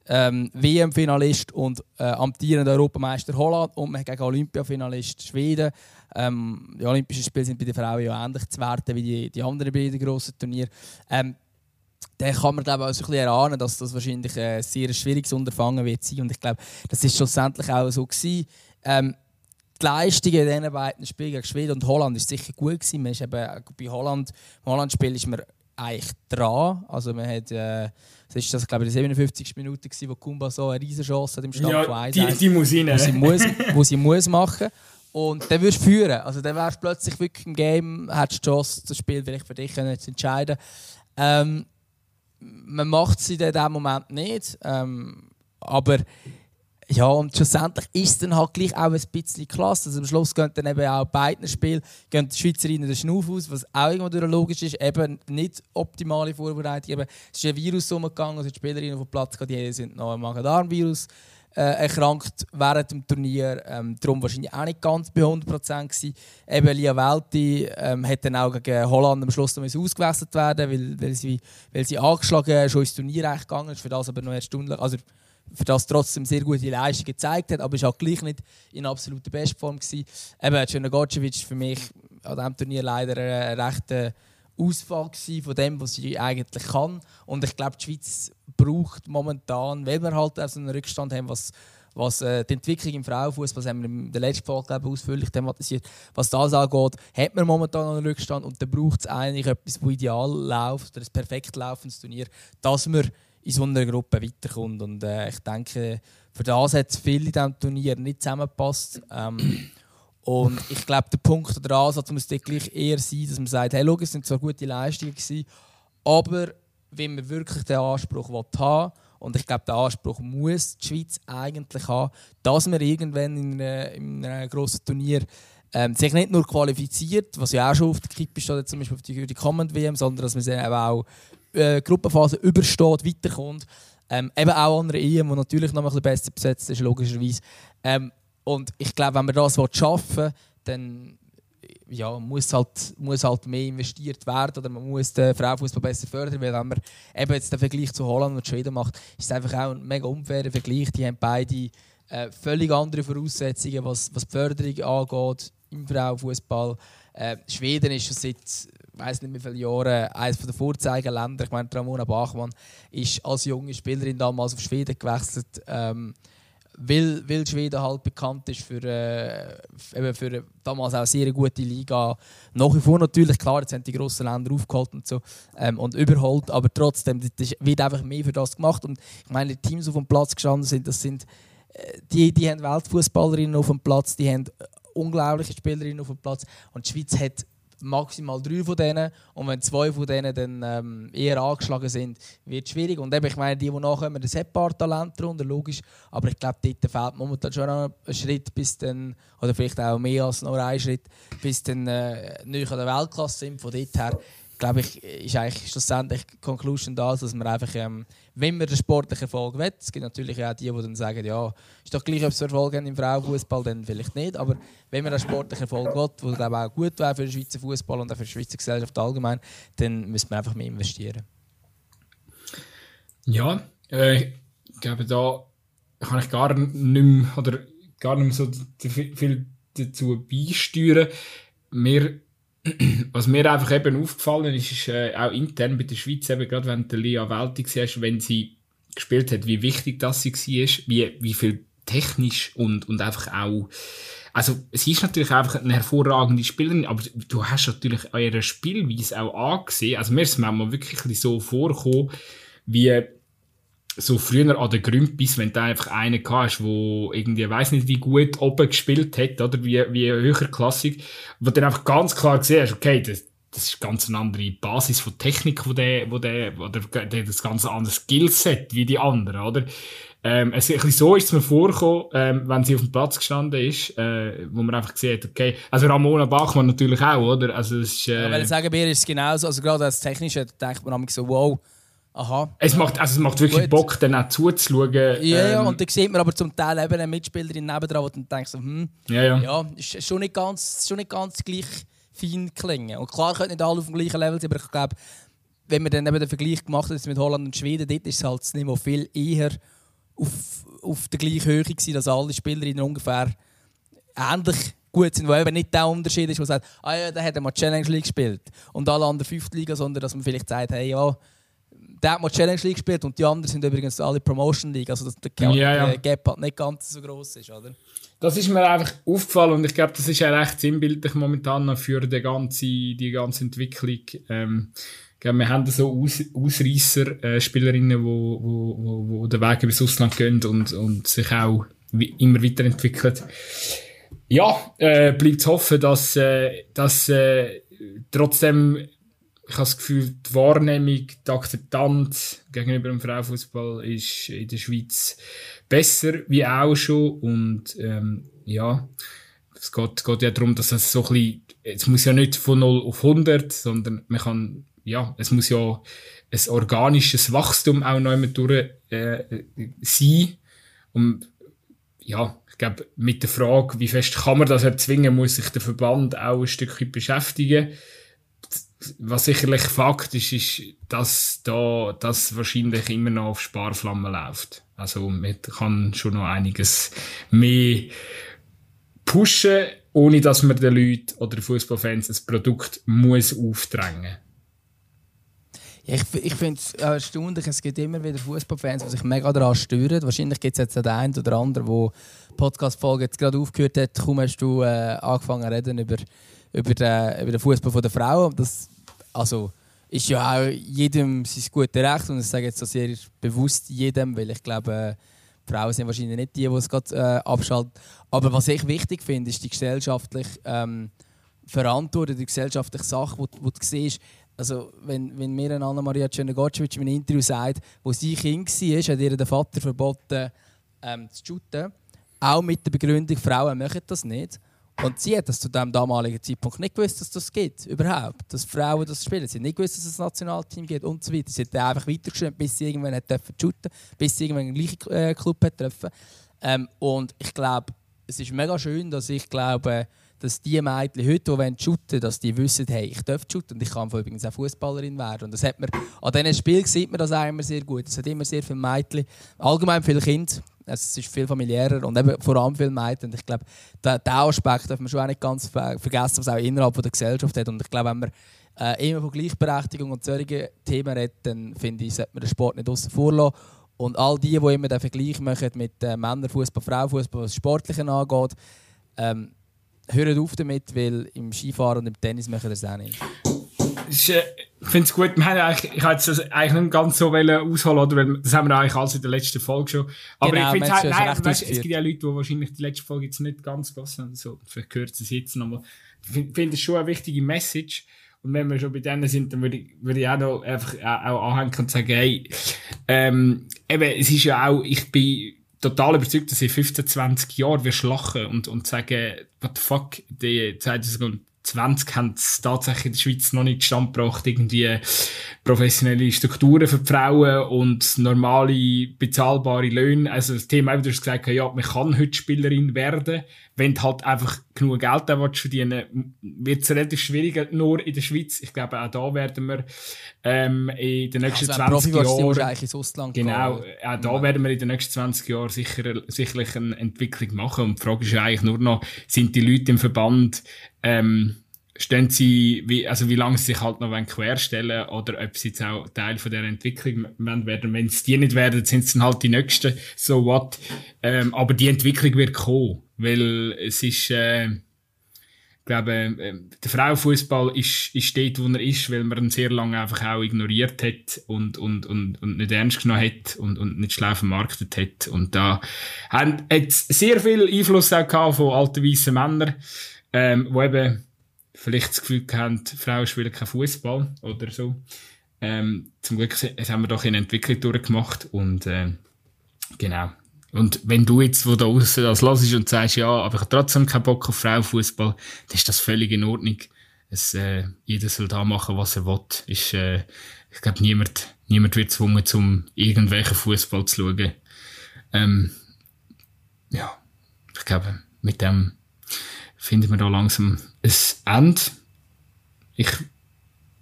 ähm, WM-Finalist und äh, amtierenden Europameister Holland und man hat gegen Olympiafinalist Schweden. Ähm, die Olympischen Spiele sind bei den Frauen ja ähnlich zu werten wie die, die anderen beiden grossen Turniere. Ähm, dann kann man glaube ich, auch so ein bisschen erahnen, dass das wahrscheinlich ein sehr schwieriges Unterfangen wird sein. Und ich glaube, das ist schlussendlich auch so gewesen. Ähm, die Leistungen in diesen beiden Spielen gegen Schweden und Holland ist sicher gut gewesen. Man ist eben, bei Holland, im Holland-Spiel ist man eigentlich dran. Also man hat, äh, das ist das, glaube ich, die 57. Minute gewesen, wo Kumba so eine riesen Chance hat im Stand ja, von 1 die, die muss rein. Wo sie muss, wo sie muss machen. Und dann wirst du führen. Also dann wärst du plötzlich wirklich im Game, hättest du die Chance, das Spiel vielleicht für dich zu entscheiden. Ähm, man macht es in diesem Moment nicht. Ähm, aber ja, und schlussendlich ist es dann halt gleich auch ein bisschen klasse. Also am Schluss gehen dann eben auch beiden Spielen gehen die Schweizerinnen den Schnuff aus, was auch irgendwo logisch ist. Eben nicht optimale Vorbereitung. Eben, es ist ein Virus umgegangen, also die Spielerinnen dem Platz die sind noch ein Magen-Darm-Virus äh, erkrankt während dem Turnier. Ähm, darum wahrscheinlich auch nicht ganz bei 100% gewesen. Eben Lia Welti ähm, hat dann auch gegen Holland am Schluss noch ausgewechselt werden, weil, weil, sie, weil sie angeschlagen schon ins Turnier gegangen ist, für das aber noch erst Stunden, also für das trotzdem sehr gute Leistung gezeigt hat, aber ist auch gleich nicht in absoluter Bestform gewesen. Eben Czernogocevic für mich an diesem Turnier leider ein rechter Ausfall von dem, was sie eigentlich kann. Und ich glaube, die Schweiz braucht momentan, weil wir halt so einen Rückstand haben, was, was äh, die Entwicklung im Frauenfußball, das haben wir in der letzten Folge ausführlich thematisiert, was das angeht, hat man momentan einen Rückstand und dann braucht es eigentlich etwas, das ideal läuft, oder ein perfekt laufendes Turnier, dass man in so einer Gruppe weiterkommt. Und äh, ich denke, für das hat es viel in diesem Turnier nicht zusammengepasst. Ähm, und ich glaube, der Punkt oder der Ansatz muss gleich eher sein, dass man sagt, hey, schau, es sind zwar gute Leistungen gewesen, aber wenn man wirklich den Anspruch haben will, und ich glaube, den Anspruch muss die Schweiz eigentlich haben, dass man irgendwann in einem, einem grossen Turnier ähm, sich nicht nur qualifiziert, was ja auch schon auf der Kippe steht, zum Beispiel auf die, die Command WM, sondern dass man sich eben auch äh, Gruppenphase übersteht, weiterkommt. Ähm, eben auch an einer EM, die natürlich noch ein bisschen besser besetzt ist, logischerweise. Ähm, und ich glaube, wenn man das schaffen will, dann ja, muss, halt, muss halt mehr investiert werden oder man muss den Frauenfußball besser fördern, weil wenn man eben jetzt den Vergleich zu Holland und Schweden macht, ist es einfach auch ein mega unfairer Vergleich. Die haben beide äh, völlig andere Voraussetzungen, was, was die Förderung angeht im Frauenfußball. Äh, Schweden ist schon seit weiß nicht wie viele Jahren eines der Vorzeigeländer. Ich meine, Ramona Bachmann ist als junge Spielerin damals auf Schweden gewechselt. Ähm, weil, weil Schweden halt bekannt ist für, äh, eben für damals auch sehr gute Liga. Nach wie vor natürlich, klar, jetzt haben die grossen Länder aufgeholt und so ähm, und überholt, aber trotzdem das wird einfach mehr für das gemacht. Und ich meine, die Teams, die auf dem Platz gestanden sind, das sind äh, die, die haben Weltfußballerinnen auf dem Platz, die haben unglaubliche Spielerinnen auf dem Platz und die Schweiz hat maximal drei von denen. Und wenn zwei von denen dann ähm, eher angeschlagen sind, wird es schwierig. Und eben, ich meine, die, die nachkommen, das hat ein paar Talente darunter, logisch. Aber ich glaube, dort fehlt momentan schon noch ein Schritt, bis dann, oder vielleicht auch mehr als nur ein Schritt, bis dann äh, nicht an der Weltklasse sind. Von dort her glaube ich, ist eigentlich schlussendlich die Conclusion da, dass man einfach, ähm, wenn man den sportlichen Erfolg will, es gibt natürlich auch die, die dann sagen, ja, ist doch gleich, ob es Erfolg haben im Frauenfußball, dann vielleicht nicht, aber wenn man einen sportlichen Erfolg will, der glaube auch gut wäre für den Schweizer Fußball und auch für die Schweizer Gesellschaft allgemein, dann müsste man einfach mehr investieren. Ja, äh, ich glaube, da kann ich gar nicht mehr, oder gar nicht mehr so viel dazu beisteuern. Wir was mir einfach eben aufgefallen ist, ist äh, auch intern bei der Schweiz, eben gerade wenn du Lia Welti siehst, wenn sie gespielt hat, wie wichtig das sie war, wie, wie viel technisch und, und einfach auch, also sie ist natürlich einfach eine hervorragende Spielerin, aber du hast natürlich eure Spielweise auch angesehen, also mir ist es manchmal wirklich so vorgekommen, wie so früher an der Grümpis, wenn du einfach einen hast, wo irgendwie, weiß nicht wie gut oben gespielt hat, oder wie, wie höherklassig, wo du dann einfach ganz klar gesehen hast, okay, das, das ist ganz eine andere Basis von Technik, wo der, wo der, oder der, das ganz andere Skillset wie die anderen, oder? Ähm, es, ein bisschen so ist es mir vorgekommen, ähm, wenn sie auf dem Platz gestanden ist, äh, wo man einfach gesehen hat, okay, also Ramona Bachmann natürlich auch, oder? Also es ist, äh, ja, weil ich sagen, mir ist es genauso, also gerade als Technische denkt man so, wow, Aha. Es macht, also es macht wirklich Gut. Bock, dann auch zuzuschauen. Ja, ja, ähm, und dann sieht man aber zum Teil eben eine Mitspielerin nebendran, wo du denkst, hm, ja, ja. ja, ist schon nicht ganz, schon nicht ganz gleich fein klingen. Und klar können nicht alle auf dem gleichen Level sein, aber ich glaube, wenn man dann eben den Vergleich gemacht hat mit Holland und Schweden, dort ist es halt das Niveau viel eher auf, auf der gleichen Höhe gewesen, dass alle Spielerinnen ungefähr ähnlich gut sind, wo eben nicht der Unterschied ist, wo man sagt, ah ja, der hat mal Challenge League gespielt und alle anderen fünfte Liga, sondern dass man vielleicht sagt, hey, ja, der hat mal Challenge League gespielt und die anderen sind übrigens alle Promotion League, also dass der Gap, ja, ja. Gap halt nicht ganz so groß ist, oder? Das ist mir einfach aufgefallen und ich glaube, das ist ja recht sinnbildlich momentan für die ganze, die ganze Entwicklung. Ähm, wir haben so Aus Ausreißer, äh, Spielerinnen, wo, wo, wo, wo den Weg übers Ausland gehen und, und sich auch immer weiterentwickeln. Ja, äh, bleibt zu hoffen, dass, äh, dass äh, trotzdem ich habe das Gefühl, die Wahrnehmung, die Akzeptanz gegenüber dem Frauenfußball ist in der Schweiz besser, wie auch schon. Und ähm, ja, es geht, geht ja darum, dass es so ein bisschen, es muss ja nicht von 0 auf 100, sondern man kann, ja, es muss ja ein organisches Wachstum auch noch immer durch äh, sein. Und ja, ich glaube, mit der Frage, wie fest kann man das erzwingen, muss sich der Verband auch ein Stückchen beschäftigen was sicherlich Fakt ist, ist, dass da das wahrscheinlich immer noch auf Sparflammen läuft. Also man kann schon noch einiges mehr pushen, ohne dass man den Leuten oder den Fußballfans ein Produkt muss aufdrängen. Ja, ich ich finde es erstaunlich, es gibt immer wieder Fußballfans, die sich mega daran stören. Wahrscheinlich gibt es jetzt den einen oder anderen, der die Podcast-Folge gerade aufgehört hat. Kaum hast du äh, angefangen zu reden über, über den, über den Fußball der Frauen. Das also ist ja auch jedem sein gutes Recht und ich sage jetzt so sehr bewusst jedem, weil ich glaube, Frauen sind wahrscheinlich nicht die, die es gerade äh, abschalten. Aber was ich wichtig finde, ist die gesellschaftliche ähm, Verantwortung, die gesellschaftliche Sache, die, die du siehst. Also, wenn, wenn mir Anna-Maria Czernogorcevic in einem Interview sagt, wo sie Kind war, hat ihr der Vater verboten, ähm, zu shooten. Auch mit der Begründung, Frauen machen das nicht. Und sie hat das zu dem damaligen Zeitpunkt nicht gewusst, dass das geht, überhaupt. Dass Frauen das spielen. Sie hat nicht gewusst, dass es ein Nationalteam gibt und so weiter. Sie hat einfach weitergeschrieben, bis sie irgendwann hat shooten bis sie irgendwann einen gleichen äh, Club hat treffen. Ähm, und ich glaube, es ist mega schön, dass ich glaube, dass die Mädchen heute, die shooten dass die wissen, hey, ich darf shooten und ich kann übrigens auch Fußballerin werden. Und das hat man, an diesen Spielen sieht man das auch immer sehr gut. Es hat immer sehr viele Mädchen, allgemein viele Kinder, es ist viel familiärer und eben vor allem viel Mädchen. Ich glaube, diesen Aspekt darf man schon auch nicht ganz vergessen, was auch innerhalb der Gesellschaft hat. Und ich glaube, wenn man äh, immer von Gleichberechtigung und solchen Themen redet, dann finde ich, sollte man den Sport nicht außen vor. Und all die, die immer den Vergleich machen mit äh, Männerfußball, Frauenfußball, was das Sportliche angeht, ähm, hören auf damit, weil im Skifahren und im Tennis machen das auch nicht. Ist, äh, ich finde es gut, wir haben eigentlich, ich hätte es eigentlich nicht ganz so ausholen oder weil das haben wir eigentlich alles in der letzten Folge schon. Aber Genau, ich finde wir halt, nein, recht weißt, es gibt ja Leute, die wahrscheinlich die letzte Folge jetzt nicht ganz gehört haben, so, vielleicht es jetzt nochmal. Ich finde find es schon eine wichtige Message. Und wenn wir schon bei denen sind, dann würde ich, würde ich auch noch einfach auch, anhängen und sagen, hey, ähm, eben, es ist ja auch, ich bin total überzeugt, dass in 15, 20 Jahren du lachen und, und sagen, what the fuck, die 2020 haben es tatsächlich in der Schweiz noch nicht stand gebracht, irgendwie professionelle Strukturen für die Frauen und normale, bezahlbare Löhne. Also das Thema, eben, du hast gesagt, ja, man kann heute Spielerin werden, wenn du halt einfach genug Geld da verdienen, wird es relativ schwierig, nur in der Schweiz. Ich glaube, auch da werden wir ähm, in den nächsten Also, wenn du 20 Profi willst, Jahren... eigentlich ins Ausland Genau, gehen. auch da werden wir in den nächsten 20 Jahren sicher, sicherlich eine Entwicklung machen. Und die Frage ist ja eigentlich nur noch, sind die Leute im Verband, ähm, stehen sie, wie, also wie lange sie sich halt noch wollen querstellen oder ob sie jetzt auch Teil von dieser Entwicklung wollen werden. Wenn es die nicht werden, sind es dann halt die Nächsten, so what. Ähm, aber die Entwicklung wird kommen, weil es ist, äh, ich glaube, äh, der Frauenfußball ist, ist dort, wo er ist, weil man ihn sehr lange einfach auch ignoriert hat und, und, und, und nicht ernst genommen hat und, und nicht schlau vermarktet hat. Und da haben jetzt sehr viel Einfluss auch von alten weißen Männern, ähm, wo eben vielleicht das Gefühl haben, Frauen spielen keinen Fußball oder so. Ähm, zum Glück es haben wir doch eine Entwicklung durchgemacht und äh, genau. Und wenn du jetzt, wo da raus das hörst und sagst, ja, aber ich habe trotzdem keinen Bock auf Frauenfußball, dann ist das völlig in Ordnung. Es, äh, jeder soll da machen, was er will. Ist, äh, ich glaube, niemand, niemand wird gezwungen, zum irgendwelchen Fußball zu schauen. Ähm, ja, ich glaube, mit dem finden wir da langsam ein Ende. Ich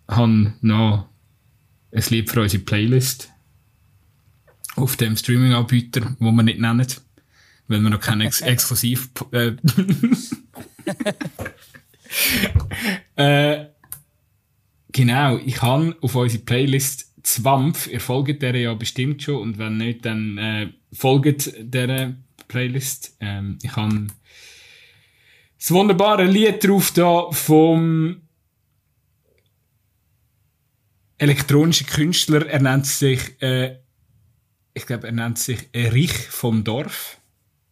habe noch ein Lied für unsere Playlist auf dem Streaming-Anbieter, wo wir nicht nennen, weil wir noch keinen Ex Exklusiv... Äh, äh, genau, ich habe auf unsere Playlist Zwampf, ihr folgt der ja bestimmt schon und wenn nicht, dann äh, folgt der Playlist. Ähm, ich habe das wunderbare Lied drauf da vom elektronischen Künstler. Er nennt sich, äh, ich glaube, er nennt sich Erich vom Dorf.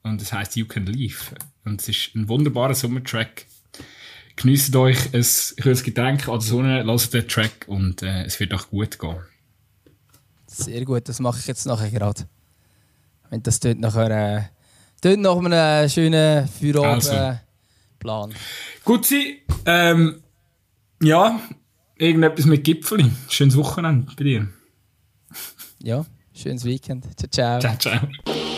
Und das heißt You Can Leave. Und es ist ein wunderbarer Sommertrack. Genießt euch ein kühles Getränk an der Sonne, lasst den Track und äh, es wird auch gut gehen. Sehr gut, das mache ich jetzt nachher gerade. Wenn das dort nachher äh, dort nach einem schönen Feierabendplan. Also. Gut sie, ähm, ja, irgendetwas mit Gipfeli. Schönes Wochenende bei dir. Ja, schönes Weekend. Ciao, ciao. Ciao, ciao.